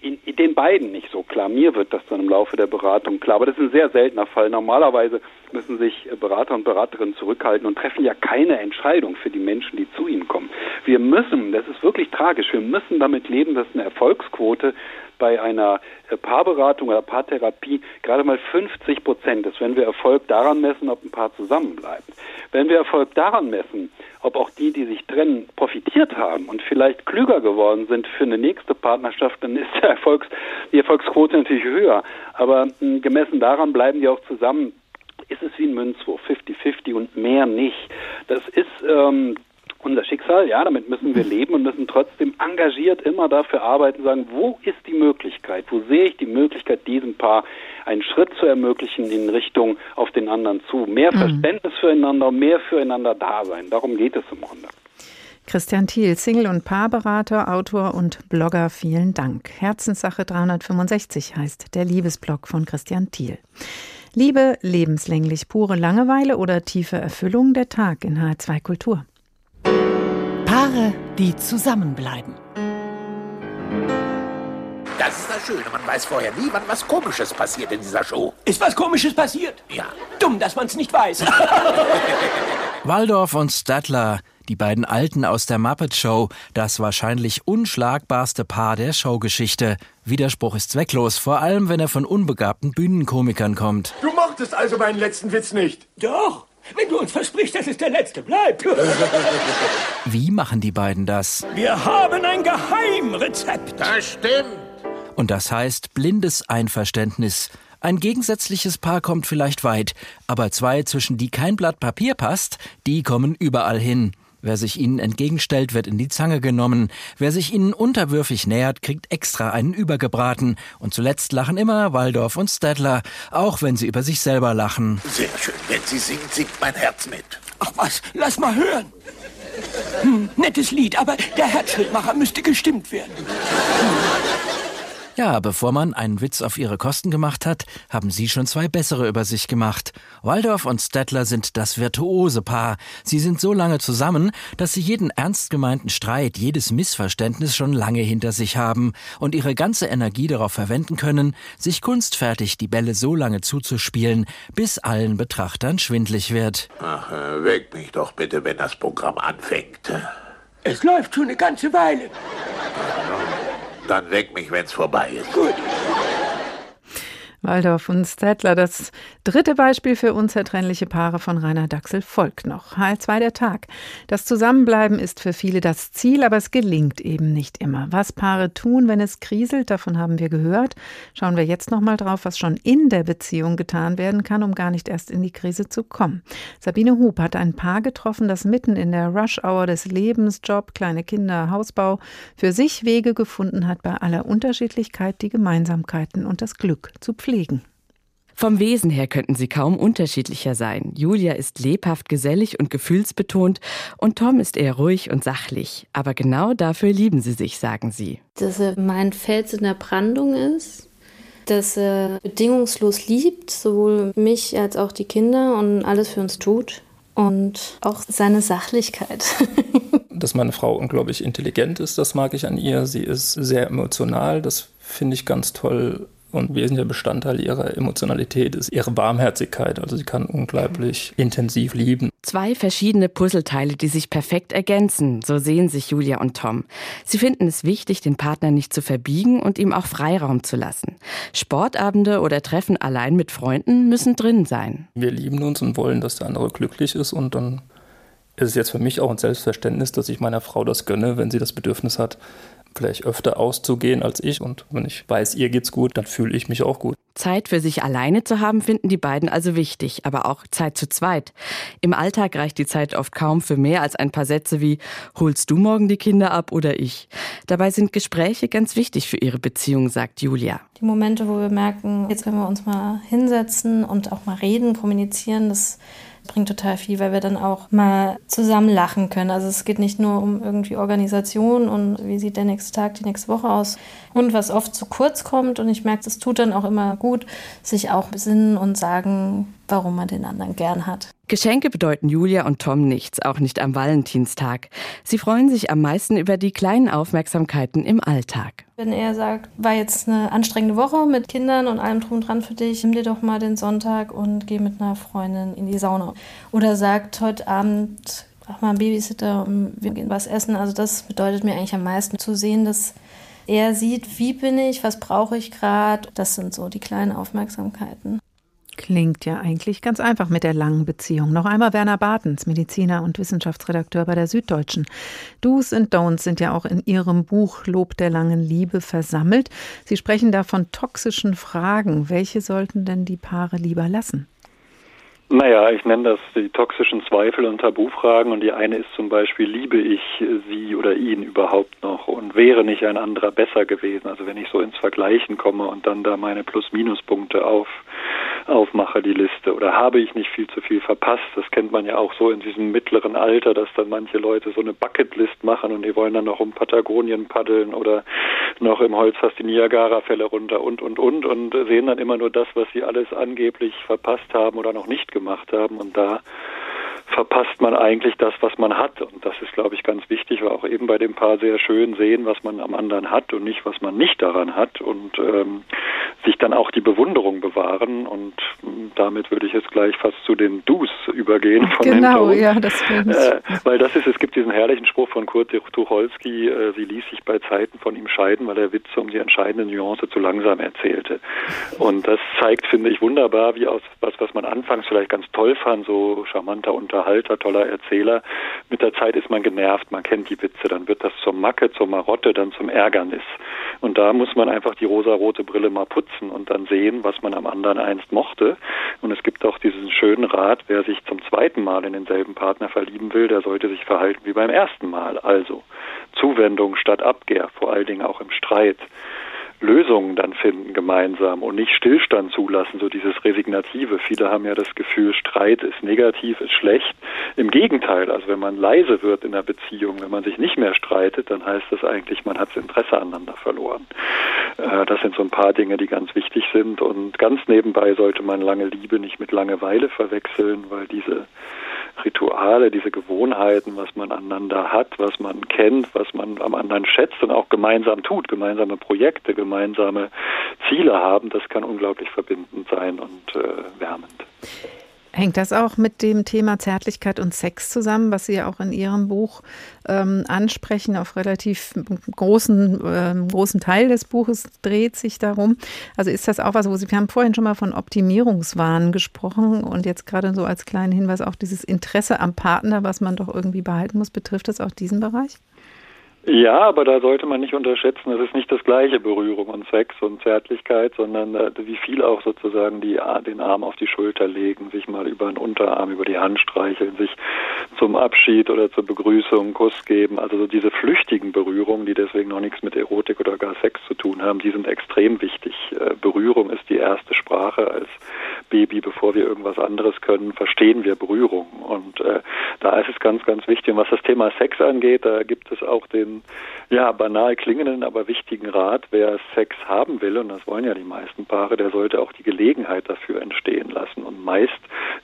in den beiden nicht so klar. Mir wird das dann im Laufe der Beratung klar. Aber das ist ein sehr seltener Fall. Normalerweise müssen sich Berater und Beraterinnen zurückhalten und treffen ja keine Entscheidung für die Menschen, die zu ihnen kommen. Wir müssen, das ist wirklich tragisch, wir müssen damit leben, dass eine Erfolgsquote bei einer äh, Paarberatung oder Paartherapie gerade mal 50 Prozent ist, wenn wir Erfolg daran messen, ob ein Paar zusammenbleibt. Wenn wir Erfolg daran messen, ob auch die, die sich trennen, profitiert haben und vielleicht klüger geworden sind für eine nächste Partnerschaft, dann ist Erfolgs, die Erfolgsquote natürlich höher. Aber hm, gemessen daran bleiben die auch zusammen ist es wie ein Münzwurf, 50-50 und mehr nicht. Das ist ähm, unser Schicksal, ja, damit müssen wir leben und müssen trotzdem engagiert immer dafür arbeiten, sagen, wo ist die Möglichkeit, wo sehe ich die Möglichkeit, diesem Paar einen Schritt zu ermöglichen in Richtung auf den anderen zu. Mehr mhm. Verständnis füreinander, mehr füreinander da sein. Darum geht es im Grunde. Christian Thiel, Single- und Paarberater, Autor und Blogger, vielen Dank. Herzenssache 365 heißt der Liebesblog von Christian Thiel. Liebe, lebenslänglich pure Langeweile oder tiefe Erfüllung der Tag in H2 Kultur. Paare, die zusammenbleiben. Das ist das Schöne. Man weiß vorher nie, wann was Komisches passiert in dieser Show. Ist was Komisches passiert? Ja. Dumm, dass man es nicht weiß. Waldorf und Statler, die beiden Alten aus der Muppet Show, das wahrscheinlich unschlagbarste Paar der Showgeschichte. Widerspruch ist zwecklos, vor allem wenn er von unbegabten Bühnenkomikern kommt. Du mochtest also meinen letzten Witz nicht. Doch. Wenn du uns versprichst, dass es der letzte bleibt. Wie machen die beiden das? Wir haben ein Geheimrezept. Das stimmt. Und das heißt blindes Einverständnis. Ein gegensätzliches Paar kommt vielleicht weit, aber zwei, zwischen die kein Blatt Papier passt, die kommen überall hin. Wer sich ihnen entgegenstellt, wird in die Zange genommen. Wer sich ihnen unterwürfig nähert, kriegt extra einen übergebraten. Und zuletzt lachen immer Waldorf und Stadler, auch wenn sie über sich selber lachen. Sehr schön. Wenn sie singt, singt mein Herz mit. Ach was, lass mal hören. Hm, nettes Lied, aber der Herzschrittmacher müsste gestimmt werden. Hm. Ja, bevor man einen Witz auf ihre Kosten gemacht hat, haben sie schon zwei bessere über sich gemacht. Waldorf und Stettler sind das virtuose Paar. Sie sind so lange zusammen, dass sie jeden ernst gemeinten Streit, jedes Missverständnis schon lange hinter sich haben und ihre ganze Energie darauf verwenden können, sich kunstfertig die Bälle so lange zuzuspielen, bis allen Betrachtern schwindlig wird. Ach, äh, weck mich doch bitte, wenn das Programm anfängt. Es läuft schon eine ganze Weile. Dann weck mich, wenn's vorbei ist. Gut. Waldorf und Stettler. Das dritte Beispiel für unzertrennliche Paare von Rainer Dachsel folgt noch. H2 der Tag. Das Zusammenbleiben ist für viele das Ziel, aber es gelingt eben nicht immer. Was Paare tun, wenn es kriselt, davon haben wir gehört. Schauen wir jetzt nochmal drauf, was schon in der Beziehung getan werden kann, um gar nicht erst in die Krise zu kommen. Sabine Hub hat ein Paar getroffen, das mitten in der Rush-Hour des Lebens, Job, kleine Kinder, Hausbau, für sich Wege gefunden hat, bei aller Unterschiedlichkeit die Gemeinsamkeiten und das Glück zu pflegen pflegen. Vom Wesen her könnten sie kaum unterschiedlicher sein. Julia ist lebhaft gesellig und gefühlsbetont und Tom ist eher ruhig und sachlich. Aber genau dafür lieben sie sich, sagen sie. Dass er mein Fels in der Brandung ist, dass er bedingungslos liebt, sowohl mich als auch die Kinder und alles für uns tut. Und auch seine Sachlichkeit. dass meine Frau unglaublich intelligent ist, das mag ich an ihr. Sie ist sehr emotional, das finde ich ganz toll. Und wesentlicher Bestandteil ihrer Emotionalität ist ihre Warmherzigkeit. Also sie kann unglaublich intensiv lieben. Zwei verschiedene Puzzleteile, die sich perfekt ergänzen, so sehen sich Julia und Tom. Sie finden es wichtig, den Partner nicht zu verbiegen und ihm auch Freiraum zu lassen. Sportabende oder Treffen allein mit Freunden müssen drin sein. Wir lieben uns und wollen, dass der andere glücklich ist und dann ist es jetzt für mich auch ein Selbstverständnis, dass ich meiner Frau das gönne, wenn sie das Bedürfnis hat, vielleicht öfter auszugehen als ich. Und wenn ich weiß, ihr geht's gut, dann fühle ich mich auch gut. Zeit für sich alleine zu haben, finden die beiden also wichtig, aber auch Zeit zu zweit. Im Alltag reicht die Zeit oft kaum für mehr als ein paar Sätze wie Holst du morgen die Kinder ab oder ich? Dabei sind Gespräche ganz wichtig für ihre Beziehung, sagt Julia. Die Momente, wo wir merken, jetzt können wir uns mal hinsetzen und auch mal reden, kommunizieren, das bringt total viel, weil wir dann auch mal zusammen lachen können. Also es geht nicht nur um irgendwie Organisation und wie sieht der nächste Tag, die nächste Woche aus. Und was oft zu kurz kommt, und ich merke, es tut dann auch immer gut, sich auch besinnen und sagen, warum man den anderen gern hat. Geschenke bedeuten Julia und Tom nichts, auch nicht am Valentinstag. Sie freuen sich am meisten über die kleinen Aufmerksamkeiten im Alltag. Wenn er sagt, war jetzt eine anstrengende Woche mit Kindern und allem drum dran für dich, nimm dir doch mal den Sonntag und geh mit einer Freundin in die Sauna. Oder sagt, heute Abend auch mal ein Babysitter und wir gehen was essen. Also das bedeutet mir eigentlich am meisten zu sehen, dass er sieht, wie bin ich, was brauche ich gerade. Das sind so die kleinen Aufmerksamkeiten. Klingt ja eigentlich ganz einfach mit der langen Beziehung. Noch einmal Werner Bartens, Mediziner und Wissenschaftsredakteur bei der Süddeutschen. Do's and Don'ts sind ja auch in Ihrem Buch Lob der langen Liebe versammelt. Sie sprechen da von toxischen Fragen. Welche sollten denn die Paare lieber lassen? Naja, ich nenne das die toxischen Zweifel und Tabufragen und die eine ist zum Beispiel, liebe ich sie oder ihn überhaupt noch und wäre nicht ein anderer besser gewesen? Also wenn ich so ins Vergleichen komme und dann da meine Plus-Minus-Punkte auf aufmache, die Liste. Oder habe ich nicht viel zu viel verpasst? Das kennt man ja auch so in diesem mittleren Alter, dass dann manche Leute so eine Bucketlist machen und die wollen dann noch um Patagonien paddeln oder noch im Holzfass die Niagara-Fälle runter und, und, und und sehen dann immer nur das, was sie alles angeblich verpasst haben oder noch nicht gemacht haben. Und da verpasst man eigentlich das, was man hat. Und das ist, glaube ich, ganz wichtig, weil auch eben bei dem Paar sehr schön sehen, was man am anderen hat und nicht, was man nicht daran hat und ähm, sich dann auch die Bewunderung bewahren. Und ähm, damit würde ich jetzt gleich fast zu den Dus übergehen von Genau, ja, das äh, Weil das ist, es gibt diesen herrlichen Spruch von Kurt Tucholsky, äh, sie ließ sich bei Zeiten von ihm scheiden, weil er Witze um die entscheidende Nuance zu langsam erzählte. Und das zeigt, finde ich, wunderbar, wie aus was, was man anfangs vielleicht ganz toll fand, so charmanter Unterhaltung, Unterhalter, toller Erzähler. Mit der Zeit ist man genervt, man kennt die Witze, dann wird das zur Macke, zur Marotte, dann zum Ärgernis. Und da muss man einfach die rosa-rote Brille mal putzen und dann sehen, was man am anderen einst mochte. Und es gibt auch diesen schönen Rat, wer sich zum zweiten Mal in denselben Partner verlieben will, der sollte sich verhalten wie beim ersten Mal. Also Zuwendung statt Abkehr, vor allen Dingen auch im Streit. Lösungen dann finden gemeinsam und nicht Stillstand zulassen, so dieses Resignative. Viele haben ja das Gefühl, Streit ist negativ, ist schlecht. Im Gegenteil, also wenn man leise wird in der Beziehung, wenn man sich nicht mehr streitet, dann heißt das eigentlich, man hat das Interesse aneinander verloren. Äh, das sind so ein paar Dinge, die ganz wichtig sind und ganz nebenbei sollte man lange Liebe nicht mit Langeweile verwechseln, weil diese Rituale, diese Gewohnheiten, was man aneinander hat, was man kennt, was man am anderen schätzt und auch gemeinsam tut, gemeinsame Projekte, gemeinsame Ziele haben, das kann unglaublich verbindend sein und äh, wärmend. Hängt das auch mit dem Thema Zärtlichkeit und Sex zusammen, was Sie ja auch in Ihrem Buch ähm, ansprechen? Auf relativ großen, äh, großen Teil des Buches dreht sich darum. Also ist das auch was, wo Sie, wir haben vorhin schon mal von Optimierungswahn gesprochen und jetzt gerade so als kleinen Hinweis auch dieses Interesse am Partner, was man doch irgendwie behalten muss, betrifft das auch diesen Bereich? Ja, aber da sollte man nicht unterschätzen, es ist nicht das gleiche Berührung und Sex und Zärtlichkeit, sondern äh, wie viel auch sozusagen die, den Arm auf die Schulter legen, sich mal über den Unterarm, über die Hand streicheln, sich zum Abschied oder zur Begrüßung einen Kuss geben. Also so diese flüchtigen Berührungen, die deswegen noch nichts mit Erotik oder gar Sex zu tun haben, die sind extrem wichtig. Äh, Berührung ist die erste Sprache als Baby, bevor wir irgendwas anderes können, verstehen wir Berührung. Und äh, da ist es ganz, ganz wichtig. Und was das Thema Sex angeht, da gibt es auch den ja banal klingenden, aber wichtigen Rat, wer Sex haben will, und das wollen ja die meisten Paare, der sollte auch die Gelegenheit dafür entstehen lassen. Und meist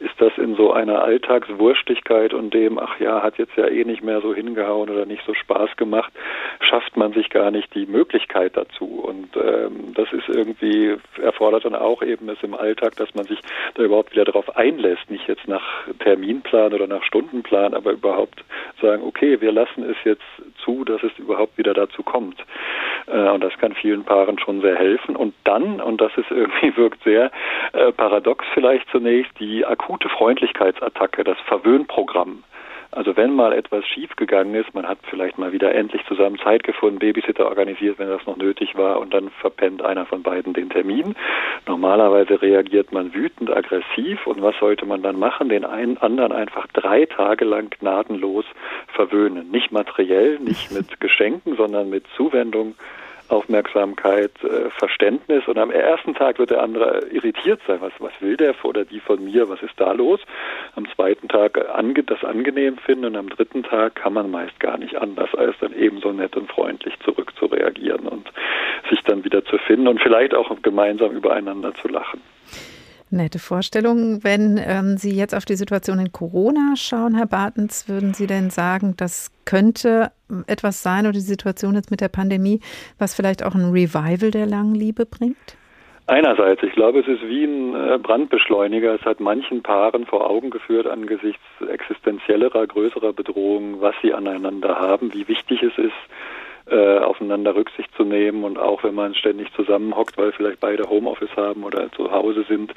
ist das in so einer Alltagswurstigkeit und dem, ach ja, hat jetzt ja eh nicht mehr so hingehauen oder nicht so Spaß gemacht, schafft man sich gar nicht die Möglichkeit dazu. Und ähm, das ist irgendwie, erfordert dann auch eben es im Alltag, dass man sich da überhaupt wieder darauf einlässt, nicht jetzt nach Terminplan oder nach Stundenplan, aber überhaupt sagen, okay, wir lassen es jetzt zu, dass es überhaupt wieder dazu kommt. Äh, und das kann vielen Paaren schon sehr helfen. Und dann, und das ist irgendwie wirkt sehr äh, paradox vielleicht zunächst, die akute Freundlichkeitsattacke, das Verwöhnprogramm. Also wenn mal etwas schiefgegangen ist, man hat vielleicht mal wieder endlich zusammen Zeit gefunden, Babysitter organisiert, wenn das noch nötig war, und dann verpennt einer von beiden den Termin. Normalerweise reagiert man wütend, aggressiv, und was sollte man dann machen? Den einen anderen einfach drei Tage lang gnadenlos verwöhnen. Nicht materiell, nicht mit Geschenken, sondern mit Zuwendung, Aufmerksamkeit, äh, Verständnis und am ersten Tag wird der andere irritiert sein. Was, was will der oder die von mir? Was ist da los? Am zweiten Tag ange, das angenehm finden und am dritten Tag kann man meist gar nicht anders, als dann ebenso nett und freundlich zurück zu reagieren und sich dann wieder zu finden und vielleicht auch gemeinsam übereinander zu lachen. Nette Vorstellung. Wenn ähm, Sie jetzt auf die Situation in Corona schauen, Herr Bartens, würden Sie denn sagen, das könnte etwas sein oder die Situation jetzt mit der Pandemie, was vielleicht auch ein Revival der langen Liebe bringt? Einerseits, ich glaube, es ist wie ein äh, Brandbeschleuniger. Es hat manchen Paaren vor Augen geführt angesichts existenziellerer, größerer Bedrohungen, was sie aneinander haben, wie wichtig es ist, äh, aufeinander Rücksicht zu nehmen und auch wenn man ständig zusammenhockt, weil vielleicht beide Homeoffice haben oder zu Hause sind,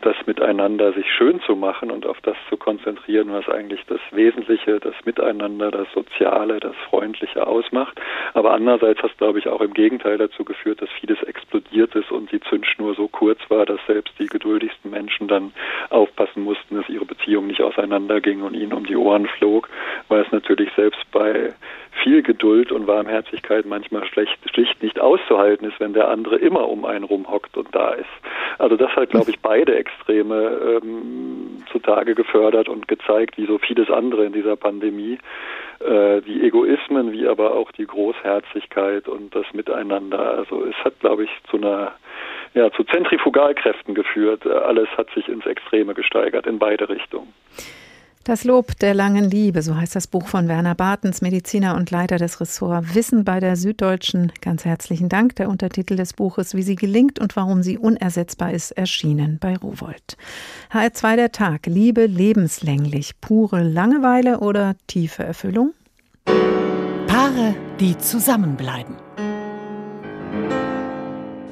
das miteinander sich schön zu machen und auf das zu konzentrieren, was eigentlich das Wesentliche, das Miteinander, das Soziale, das Freundliche ausmacht. Aber andererseits hat es, glaube ich, auch im Gegenteil dazu geführt, dass vieles explodiert ist und die Zündschnur so kurz war, dass selbst die geduldigsten Menschen dann aufpassen mussten, dass ihre Beziehung nicht auseinanderging und ihnen um die Ohren flog, weil es natürlich selbst bei viel Geduld und Warmherzigkeit manchmal schlecht, schlicht nicht auszuhalten ist, wenn der andere immer um einen rumhockt und da ist. Also das hat, glaube ich, beide Extreme ähm, zutage gefördert und gezeigt, wie so vieles andere in dieser Pandemie, äh, die Egoismen, wie aber auch die Großherzigkeit und das Miteinander. Also es hat, glaube ich, zu einer ja, zu Zentrifugalkräften geführt. Alles hat sich ins Extreme gesteigert, in beide Richtungen. Das Lob der langen Liebe, so heißt das Buch von Werner Bartens, Mediziner und Leiter des Ressorts Wissen bei der Süddeutschen. Ganz herzlichen Dank. Der Untertitel des Buches Wie sie gelingt und warum sie unersetzbar ist, erschienen bei Rowold. HR2 der Tag. Liebe lebenslänglich. Pure Langeweile oder tiefe Erfüllung? Paare, die zusammenbleiben.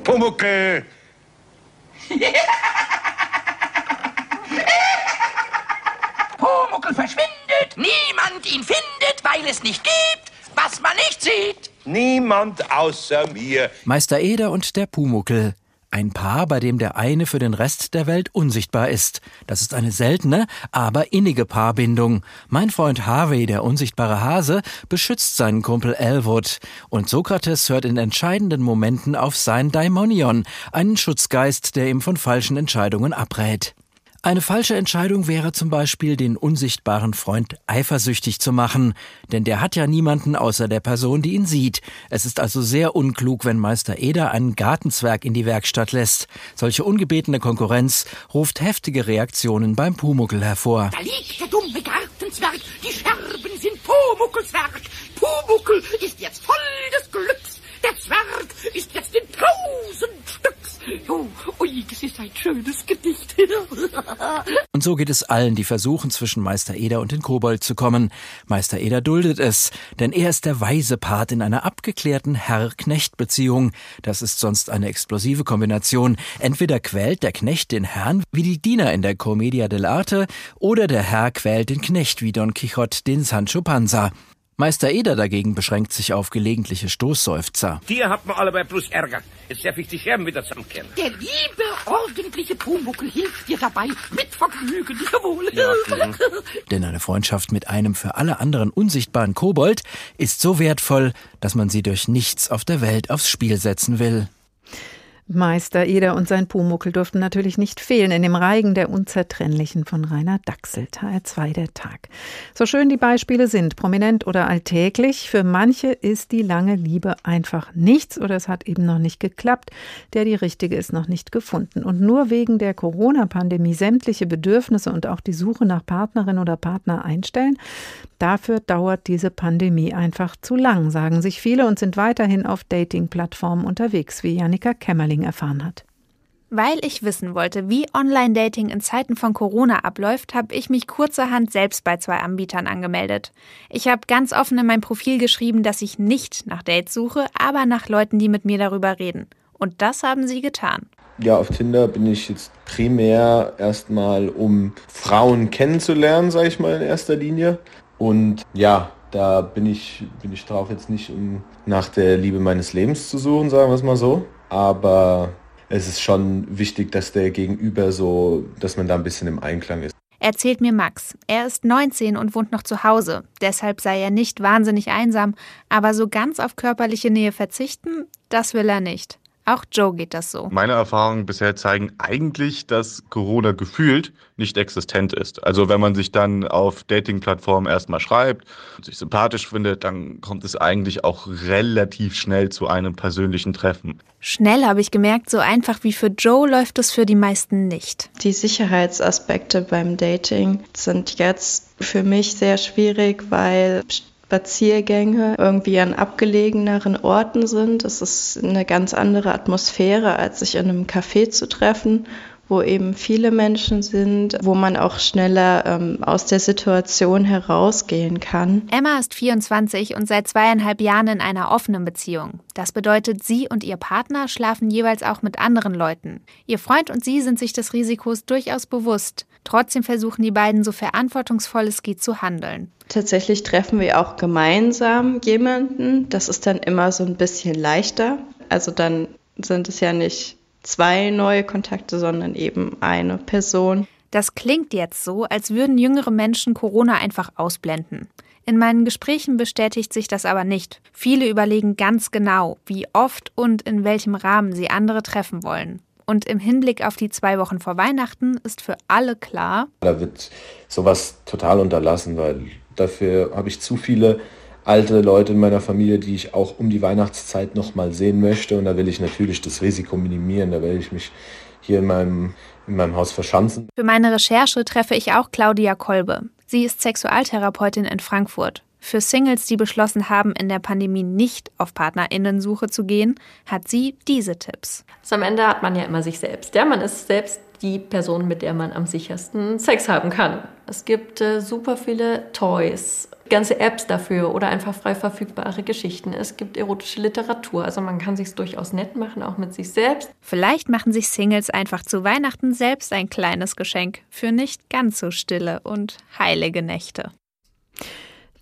Pumuckel! Pumuckel verschwindet, niemand ihn findet, weil es nicht gibt, was man nicht sieht. Niemand außer mir. Meister Eder und der Pumuckel. Ein Paar, bei dem der eine für den Rest der Welt unsichtbar ist. Das ist eine seltene, aber innige Paarbindung. Mein Freund Harvey, der unsichtbare Hase, beschützt seinen Kumpel Elwood. Und Sokrates hört in entscheidenden Momenten auf sein Daimonion, einen Schutzgeist, der ihm von falschen Entscheidungen abrät. Eine falsche Entscheidung wäre zum Beispiel, den unsichtbaren Freund eifersüchtig zu machen, denn der hat ja niemanden außer der Person, die ihn sieht. Es ist also sehr unklug, wenn Meister Eder einen Gartenzwerg in die Werkstatt lässt. Solche ungebetene Konkurrenz ruft heftige Reaktionen beim Pumuckel hervor. Da liegt der dumme Gartenzwerg, die Scherben sind Pumuckels Werk. Pumuckel ist jetzt voll des Glücks, der Zwerg ist jetzt in tausend Oh, ui, das ist ein schönes Gedicht. Und so geht es allen, die versuchen, zwischen Meister Eder und den Kobold zu kommen. Meister Eder duldet es, denn er ist der weise Part in einer abgeklärten Herr-Knecht-Beziehung. Das ist sonst eine explosive Kombination. Entweder quält der Knecht den Herrn wie die Diener in der Commedia dell'arte oder der Herr quält den Knecht wie Don Quixote den Sancho Panza. Meister Eder dagegen beschränkt sich auf gelegentliche Stoßseufzer. Hier hat man alle bei plus Ärger. Jetzt darf ich die Scherben wieder zusammenkehren. Der liebe, ordentliche Pumuckel hilft dir dabei. Mit Vergnügen, jawohl. Ja, mhm. Denn eine Freundschaft mit einem für alle anderen unsichtbaren Kobold ist so wertvoll, dass man sie durch nichts auf der Welt aufs Spiel setzen will. Meister Eder und sein Pumuckel durften natürlich nicht fehlen in dem Reigen der Unzertrennlichen von Rainer Dachsel, HR2 der Tag. So schön die Beispiele sind, prominent oder alltäglich, für manche ist die lange Liebe einfach nichts oder es hat eben noch nicht geklappt, der die richtige ist noch nicht gefunden. Und nur wegen der Corona-Pandemie sämtliche Bedürfnisse und auch die Suche nach Partnerin oder Partner einstellen, dafür dauert diese Pandemie einfach zu lang, sagen sich viele und sind weiterhin auf Dating-Plattformen unterwegs, wie Janika Kämmerling erfahren hat. Weil ich wissen wollte, wie Online-Dating in Zeiten von Corona abläuft, habe ich mich kurzerhand selbst bei zwei Anbietern angemeldet. Ich habe ganz offen in mein Profil geschrieben, dass ich nicht nach Dates suche, aber nach Leuten, die mit mir darüber reden. Und das haben sie getan. Ja, auf Tinder bin ich jetzt primär erstmal, um Frauen kennenzulernen, sage ich mal in erster Linie. Und ja, da bin ich, bin ich drauf jetzt nicht, um nach der Liebe meines Lebens zu suchen, sagen wir es mal so. Aber es ist schon wichtig, dass der Gegenüber so, dass man da ein bisschen im Einklang ist. Erzählt mir Max. Er ist 19 und wohnt noch zu Hause. Deshalb sei er nicht wahnsinnig einsam, aber so ganz auf körperliche Nähe verzichten, das will er nicht. Auch Joe geht das so. Meine Erfahrungen bisher zeigen eigentlich, dass Corona gefühlt nicht existent ist. Also wenn man sich dann auf Dating-Plattformen erstmal schreibt und sich sympathisch findet, dann kommt es eigentlich auch relativ schnell zu einem persönlichen Treffen. Schnell habe ich gemerkt, so einfach wie für Joe läuft es für die meisten nicht. Die Sicherheitsaspekte beim Dating sind jetzt für mich sehr schwierig, weil Spaziergänge irgendwie an abgelegeneren Orten sind. Es ist eine ganz andere Atmosphäre, als sich in einem Café zu treffen wo eben viele Menschen sind, wo man auch schneller ähm, aus der Situation herausgehen kann. Emma ist 24 und seit zweieinhalb Jahren in einer offenen Beziehung. Das bedeutet, sie und ihr Partner schlafen jeweils auch mit anderen Leuten. Ihr Freund und sie sind sich des Risikos durchaus bewusst. Trotzdem versuchen die beiden so verantwortungsvoll es geht zu handeln. Tatsächlich treffen wir auch gemeinsam jemanden. Das ist dann immer so ein bisschen leichter. Also dann sind es ja nicht zwei neue Kontakte, sondern eben eine Person. Das klingt jetzt so, als würden jüngere Menschen Corona einfach ausblenden. In meinen Gesprächen bestätigt sich das aber nicht. Viele überlegen ganz genau, wie oft und in welchem Rahmen sie andere treffen wollen. Und im Hinblick auf die zwei Wochen vor Weihnachten ist für alle klar, da wird sowas total unterlassen, weil dafür habe ich zu viele alte Leute in meiner Familie, die ich auch um die Weihnachtszeit noch mal sehen möchte. Und da will ich natürlich das Risiko minimieren. Da werde ich mich hier in meinem, in meinem Haus verschanzen. Für meine Recherche treffe ich auch Claudia Kolbe. Sie ist Sexualtherapeutin in Frankfurt. Für Singles, die beschlossen haben, in der Pandemie nicht auf Partnerinnensuche zu gehen, hat sie diese Tipps. Also am Ende hat man ja immer sich selbst. Ja, man ist selbst die Person, mit der man am sichersten Sex haben kann. Es gibt äh, super viele Toys, ganze Apps dafür oder einfach frei verfügbare Geschichten. Es gibt erotische Literatur, also man kann sich durchaus nett machen, auch mit sich selbst. Vielleicht machen sich Singles einfach zu Weihnachten selbst ein kleines Geschenk für nicht ganz so stille und heilige Nächte.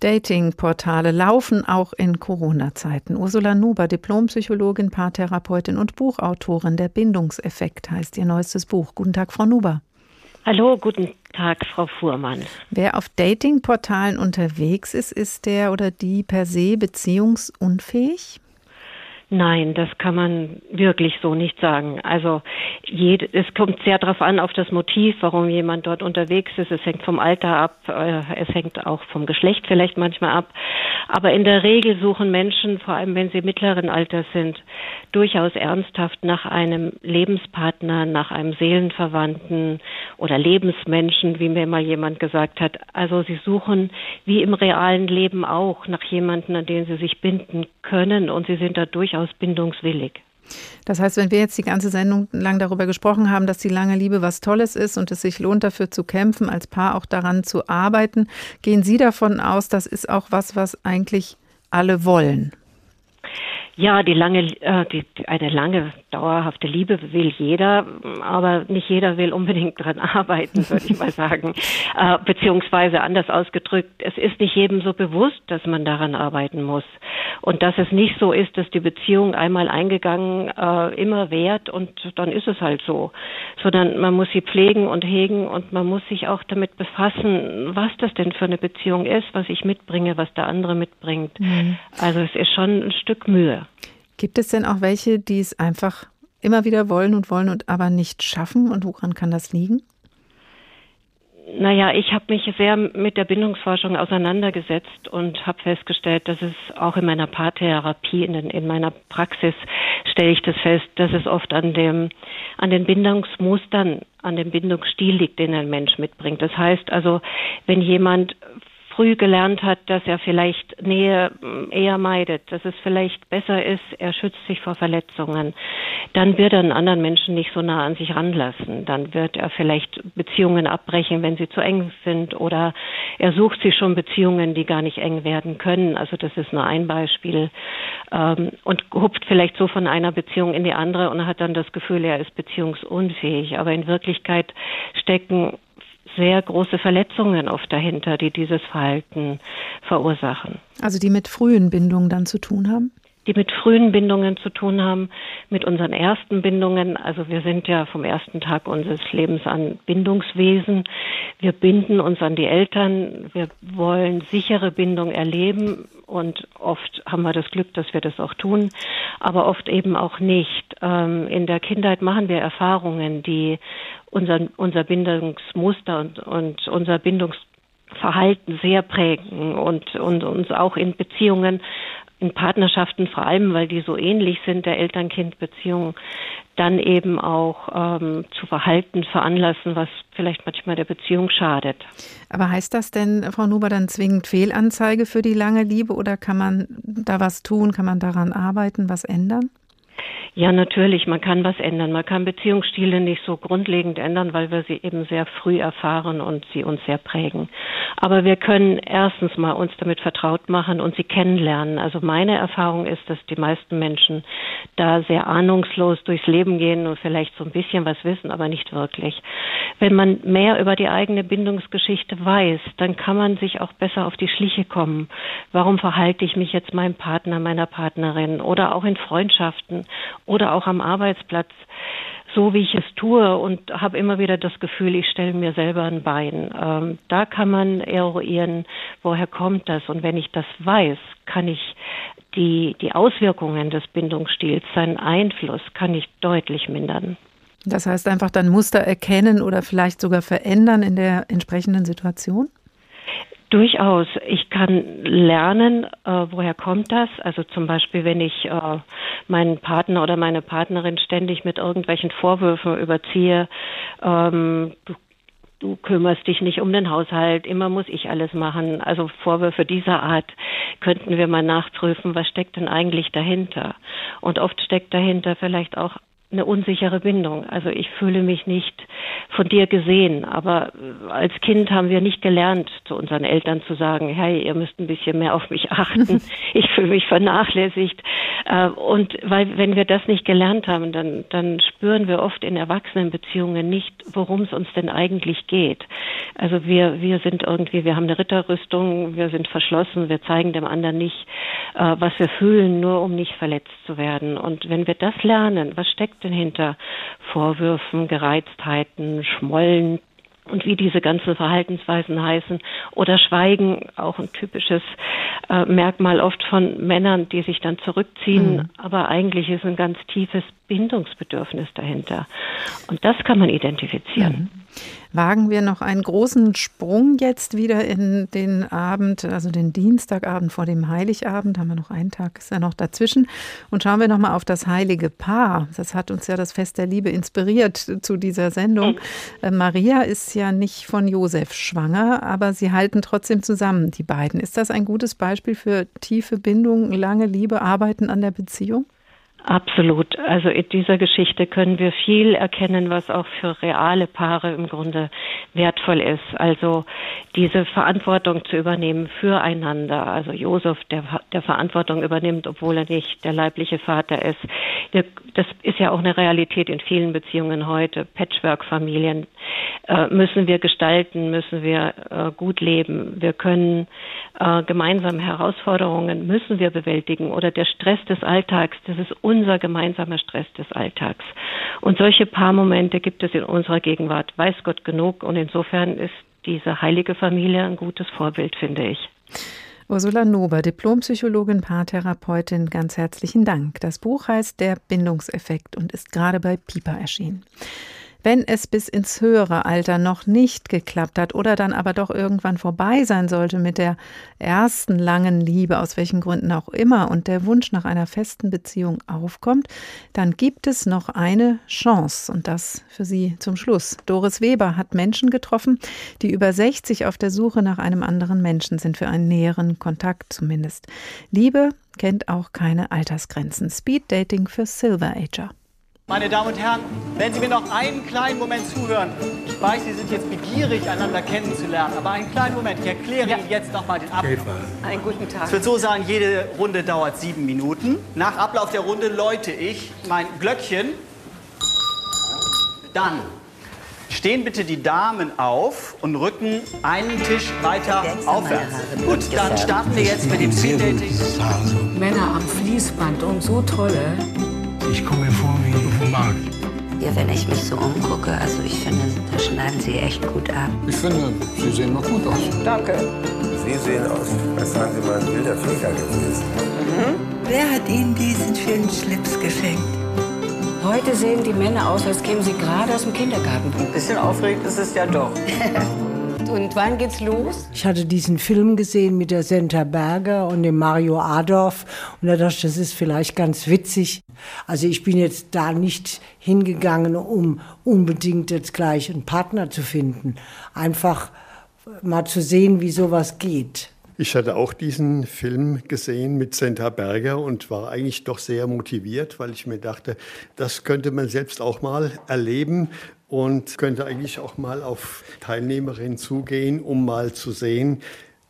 Dating-Portale laufen auch in Corona-Zeiten. Ursula Nuber, Diplompsychologin, Paartherapeutin und Buchautorin. Der Bindungseffekt heißt ihr neuestes Buch. Guten Tag, Frau Nuber. Hallo, guten Tag, Frau Fuhrmann. Wer auf Dating-Portalen unterwegs ist, ist der oder die per se beziehungsunfähig? Nein, das kann man wirklich so nicht sagen. Also jede, es kommt sehr darauf an, auf das Motiv, warum jemand dort unterwegs ist. Es hängt vom Alter ab, äh, es hängt auch vom Geschlecht vielleicht manchmal ab. Aber in der Regel suchen Menschen, vor allem wenn sie mittleren Alters sind, durchaus ernsthaft nach einem Lebenspartner, nach einem Seelenverwandten oder Lebensmenschen, wie mir mal jemand gesagt hat. Also sie suchen wie im realen Leben auch nach jemanden, an den sie sich binden können und sie sind da durchaus durchaus bindungswillig. Das heißt, wenn wir jetzt die ganze Sendung lang darüber gesprochen haben, dass die lange Liebe was Tolles ist und es sich lohnt, dafür zu kämpfen, als Paar auch daran zu arbeiten, gehen Sie davon aus, das ist auch was, was eigentlich alle wollen? Ja, die lange, äh, die, eine lange, dauerhafte Liebe will jeder, aber nicht jeder will unbedingt dran arbeiten, würde ich mal sagen. Äh, beziehungsweise anders ausgedrückt, es ist nicht jedem so bewusst, dass man daran arbeiten muss. Und dass es nicht so ist, dass die Beziehung einmal eingegangen äh, immer währt und dann ist es halt so. Sondern man muss sie pflegen und hegen und man muss sich auch damit befassen, was das denn für eine Beziehung ist, was ich mitbringe, was der andere mitbringt. Mhm. Also es ist schon ein Stück Mühe. Gibt es denn auch welche, die es einfach immer wieder wollen und wollen und aber nicht schaffen? Und woran kann das liegen? Naja, ich habe mich sehr mit der Bindungsforschung auseinandergesetzt und habe festgestellt, dass es auch in meiner Paartherapie, in, in, meiner Praxis stelle ich das fest, dass es oft an dem, an den Bindungsmustern, an dem Bindungsstil liegt, den ein Mensch mitbringt. Das heißt also, wenn jemand früh gelernt hat, dass er vielleicht Nähe mm, eher meidet, dass es vielleicht besser ist, er schützt sich vor Verletzungen, dann wird er einen anderen Menschen nicht so nah an sich ranlassen. Dann wird er vielleicht Beziehungen abbrechen, wenn sie zu eng sind oder er sucht sich schon Beziehungen, die gar nicht eng werden können. Also das ist nur ein Beispiel. Ähm, und hupft vielleicht so von einer Beziehung in die andere und hat dann das Gefühl, er ist beziehungsunfähig. Aber in Wirklichkeit stecken sehr große Verletzungen oft dahinter, die dieses Verhalten verursachen. Also die mit frühen Bindungen dann zu tun haben? Die mit frühen Bindungen zu tun haben, mit unseren ersten Bindungen. Also wir sind ja vom ersten Tag unseres Lebens an Bindungswesen. Wir binden uns an die Eltern. Wir wollen sichere Bindung erleben und oft haben wir das Glück, dass wir das auch tun, aber oft eben auch nicht. Ähm, in der Kindheit machen wir Erfahrungen, die unser, unser Bindungsmuster und, und unser Bindungsverhalten sehr prägen und, und uns auch in Beziehungen in Partnerschaften vor allem, weil die so ähnlich sind, der Eltern-Kind-Beziehung, dann eben auch ähm, zu Verhalten veranlassen, was vielleicht manchmal der Beziehung schadet. Aber heißt das denn, Frau Nuber, dann zwingend Fehlanzeige für die lange Liebe oder kann man da was tun, kann man daran arbeiten, was ändern? Ja, natürlich, man kann was ändern. Man kann Beziehungsstile nicht so grundlegend ändern, weil wir sie eben sehr früh erfahren und sie uns sehr prägen. Aber wir können erstens mal uns damit vertraut machen und sie kennenlernen. Also meine Erfahrung ist, dass die meisten Menschen da sehr ahnungslos durchs Leben gehen und vielleicht so ein bisschen was wissen, aber nicht wirklich. Wenn man mehr über die eigene Bindungsgeschichte weiß, dann kann man sich auch besser auf die Schliche kommen. Warum verhalte ich mich jetzt meinem Partner, meiner Partnerin oder auch in Freundschaften oder auch am Arbeitsplatz so, wie ich es tue und habe immer wieder das Gefühl, ich stelle mir selber ein Bein. Ähm, da kann man eruieren, woher kommt das. Und wenn ich das weiß, kann ich die, die Auswirkungen des Bindungsstils, seinen Einfluss, kann ich deutlich mindern. Das heißt einfach dann Muster erkennen oder vielleicht sogar verändern in der entsprechenden Situation? Durchaus. Ich kann lernen, äh, woher kommt das. Also zum Beispiel, wenn ich äh, meinen Partner oder meine Partnerin ständig mit irgendwelchen Vorwürfen überziehe, ähm, du, du kümmerst dich nicht um den Haushalt, immer muss ich alles machen. Also Vorwürfe dieser Art könnten wir mal nachprüfen, was steckt denn eigentlich dahinter. Und oft steckt dahinter vielleicht auch eine unsichere Bindung. Also ich fühle mich nicht von dir gesehen. Aber als Kind haben wir nicht gelernt, zu unseren Eltern zu sagen, hey, ihr müsst ein bisschen mehr auf mich achten. Ich fühle mich vernachlässigt. Äh, und weil, wenn wir das nicht gelernt haben, dann, dann spüren wir oft in Erwachsenenbeziehungen nicht, worum es uns denn eigentlich geht. Also wir, wir sind irgendwie, wir haben eine Ritterrüstung, wir sind verschlossen, wir zeigen dem anderen nicht, äh, was wir fühlen, nur um nicht verletzt zu werden. Und wenn wir das lernen, was steckt denn hinter Vorwürfen, Gereiztheiten, Schmollen, und wie diese ganzen Verhaltensweisen heißen. Oder Schweigen, auch ein typisches äh, Merkmal oft von Männern, die sich dann zurückziehen. Mhm. Aber eigentlich ist ein ganz tiefes Bindungsbedürfnis dahinter. Und das kann man identifizieren. Mhm. Wagen wir noch einen großen Sprung jetzt wieder in den Abend, also den Dienstagabend vor dem Heiligabend, haben wir noch einen Tag, ist ja noch dazwischen. Und schauen wir nochmal auf das heilige Paar. Das hat uns ja das Fest der Liebe inspiriert zu dieser Sendung. Mhm. Maria ist ja nicht von Josef schwanger, aber sie halten trotzdem zusammen, die beiden. Ist das ein gutes Beispiel für tiefe Bindung, lange Liebe, Arbeiten an der Beziehung? Absolut. Also in dieser Geschichte können wir viel erkennen, was auch für reale Paare im Grunde wertvoll ist. Also diese Verantwortung zu übernehmen füreinander. Also Josef, der, der Verantwortung übernimmt, obwohl er nicht der leibliche Vater ist. Das ist ja auch eine Realität in vielen Beziehungen heute. Patchwork-Familien äh, müssen wir gestalten, müssen wir äh, gut leben. Wir können äh, gemeinsame Herausforderungen müssen wir bewältigen oder der Stress des Alltags, das ist unser gemeinsamer Stress des Alltags. Und solche Paarmomente gibt es in unserer Gegenwart, weiß Gott genug. Und insofern ist diese heilige Familie ein gutes Vorbild, finde ich. Ursula Nober, Diplompsychologin, Paartherapeutin, ganz herzlichen Dank. Das Buch heißt Der Bindungseffekt und ist gerade bei Piper erschienen. Wenn es bis ins höhere Alter noch nicht geklappt hat oder dann aber doch irgendwann vorbei sein sollte mit der ersten langen Liebe, aus welchen Gründen auch immer, und der Wunsch nach einer festen Beziehung aufkommt, dann gibt es noch eine Chance und das für Sie zum Schluss. Doris Weber hat Menschen getroffen, die über 60 auf der Suche nach einem anderen Menschen sind, für einen näheren Kontakt zumindest. Liebe kennt auch keine Altersgrenzen. Speed Dating für Silver Ager. Meine Damen und Herren, wenn Sie mir noch einen kleinen Moment zuhören. Ich weiß, Sie sind jetzt begierig, einander kennenzulernen, aber einen kleinen Moment. Ich erkläre ja. Ihnen jetzt noch mal den Ablauf. Einen guten Tag. Es wird so sein, jede Runde dauert sieben Minuten. Nach Ablauf der Runde läute ich mein Glöckchen. Dann stehen bitte die Damen auf und rücken einen Tisch weiter aufwärts. Gut, dann starten wir jetzt mit dem Speed Dating. Männer am Fließband und so tolle. Ich komme mir vor wie auf dem Markt. Ja, wenn ich mich so umgucke, also ich finde, da schneiden Sie echt gut ab. Ich finde, Sie sehen noch gut aus. Danke. Sie sehen aus, als seien Sie mal ein wilder Flieger gewesen. Mhm. Wer hat Ihnen diesen schönen Schlips geschenkt? Heute sehen die Männer aus, als kämen sie gerade aus dem Kindergarten. Ein bisschen aufregend ist es ja doch. Und wann geht's los? Ich hatte diesen Film gesehen mit der Senta Berger und dem Mario Adorf und da dachte ich, das ist vielleicht ganz witzig. Also ich bin jetzt da nicht hingegangen, um unbedingt jetzt gleich einen Partner zu finden. Einfach mal zu sehen, wie sowas geht. Ich hatte auch diesen Film gesehen mit Senta Berger und war eigentlich doch sehr motiviert, weil ich mir dachte, das könnte man selbst auch mal erleben und könnte eigentlich auch mal auf Teilnehmerinnen zugehen, um mal zu sehen,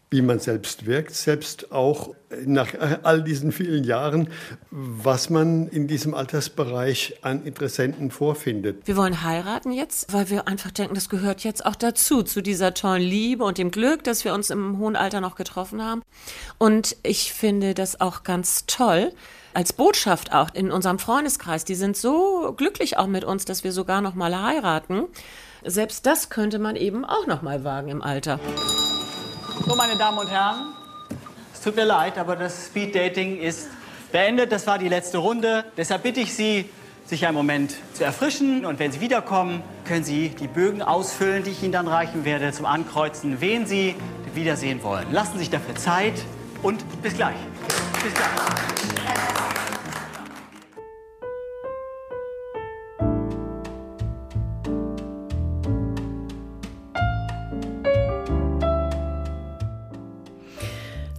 wie man selbst wirkt, selbst auch nach all diesen vielen Jahren, was man in diesem Altersbereich an Interessenten vorfindet. Wir wollen heiraten jetzt, weil wir einfach denken, das gehört jetzt auch dazu, zu dieser tollen Liebe und dem Glück, dass wir uns im hohen Alter noch getroffen haben. Und ich finde das auch ganz toll, als Botschaft auch in unserem Freundeskreis. Die sind so glücklich auch mit uns, dass wir sogar noch mal heiraten. Selbst das könnte man eben auch noch mal wagen im Alter. So, meine Damen und Herren, es tut mir leid, aber das Speed Dating ist beendet. Das war die letzte Runde. Deshalb bitte ich Sie, sich einen Moment zu erfrischen. Und wenn Sie wiederkommen, können Sie die Bögen ausfüllen, die ich Ihnen dann reichen werde, zum Ankreuzen, wen Sie wiedersehen wollen. Lassen Sie sich dafür Zeit und bis gleich. Bis gleich.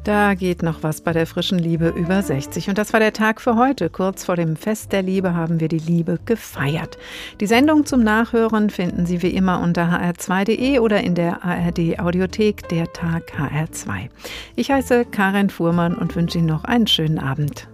Da geht noch was bei der frischen Liebe über 60. Und das war der Tag für heute. Kurz vor dem Fest der Liebe haben wir die Liebe gefeiert. Die Sendung zum Nachhören finden Sie wie immer unter hr2.de oder in der ARD Audiothek Der Tag HR2. Ich heiße Karin Fuhrmann und wünsche Ihnen noch einen schönen Abend.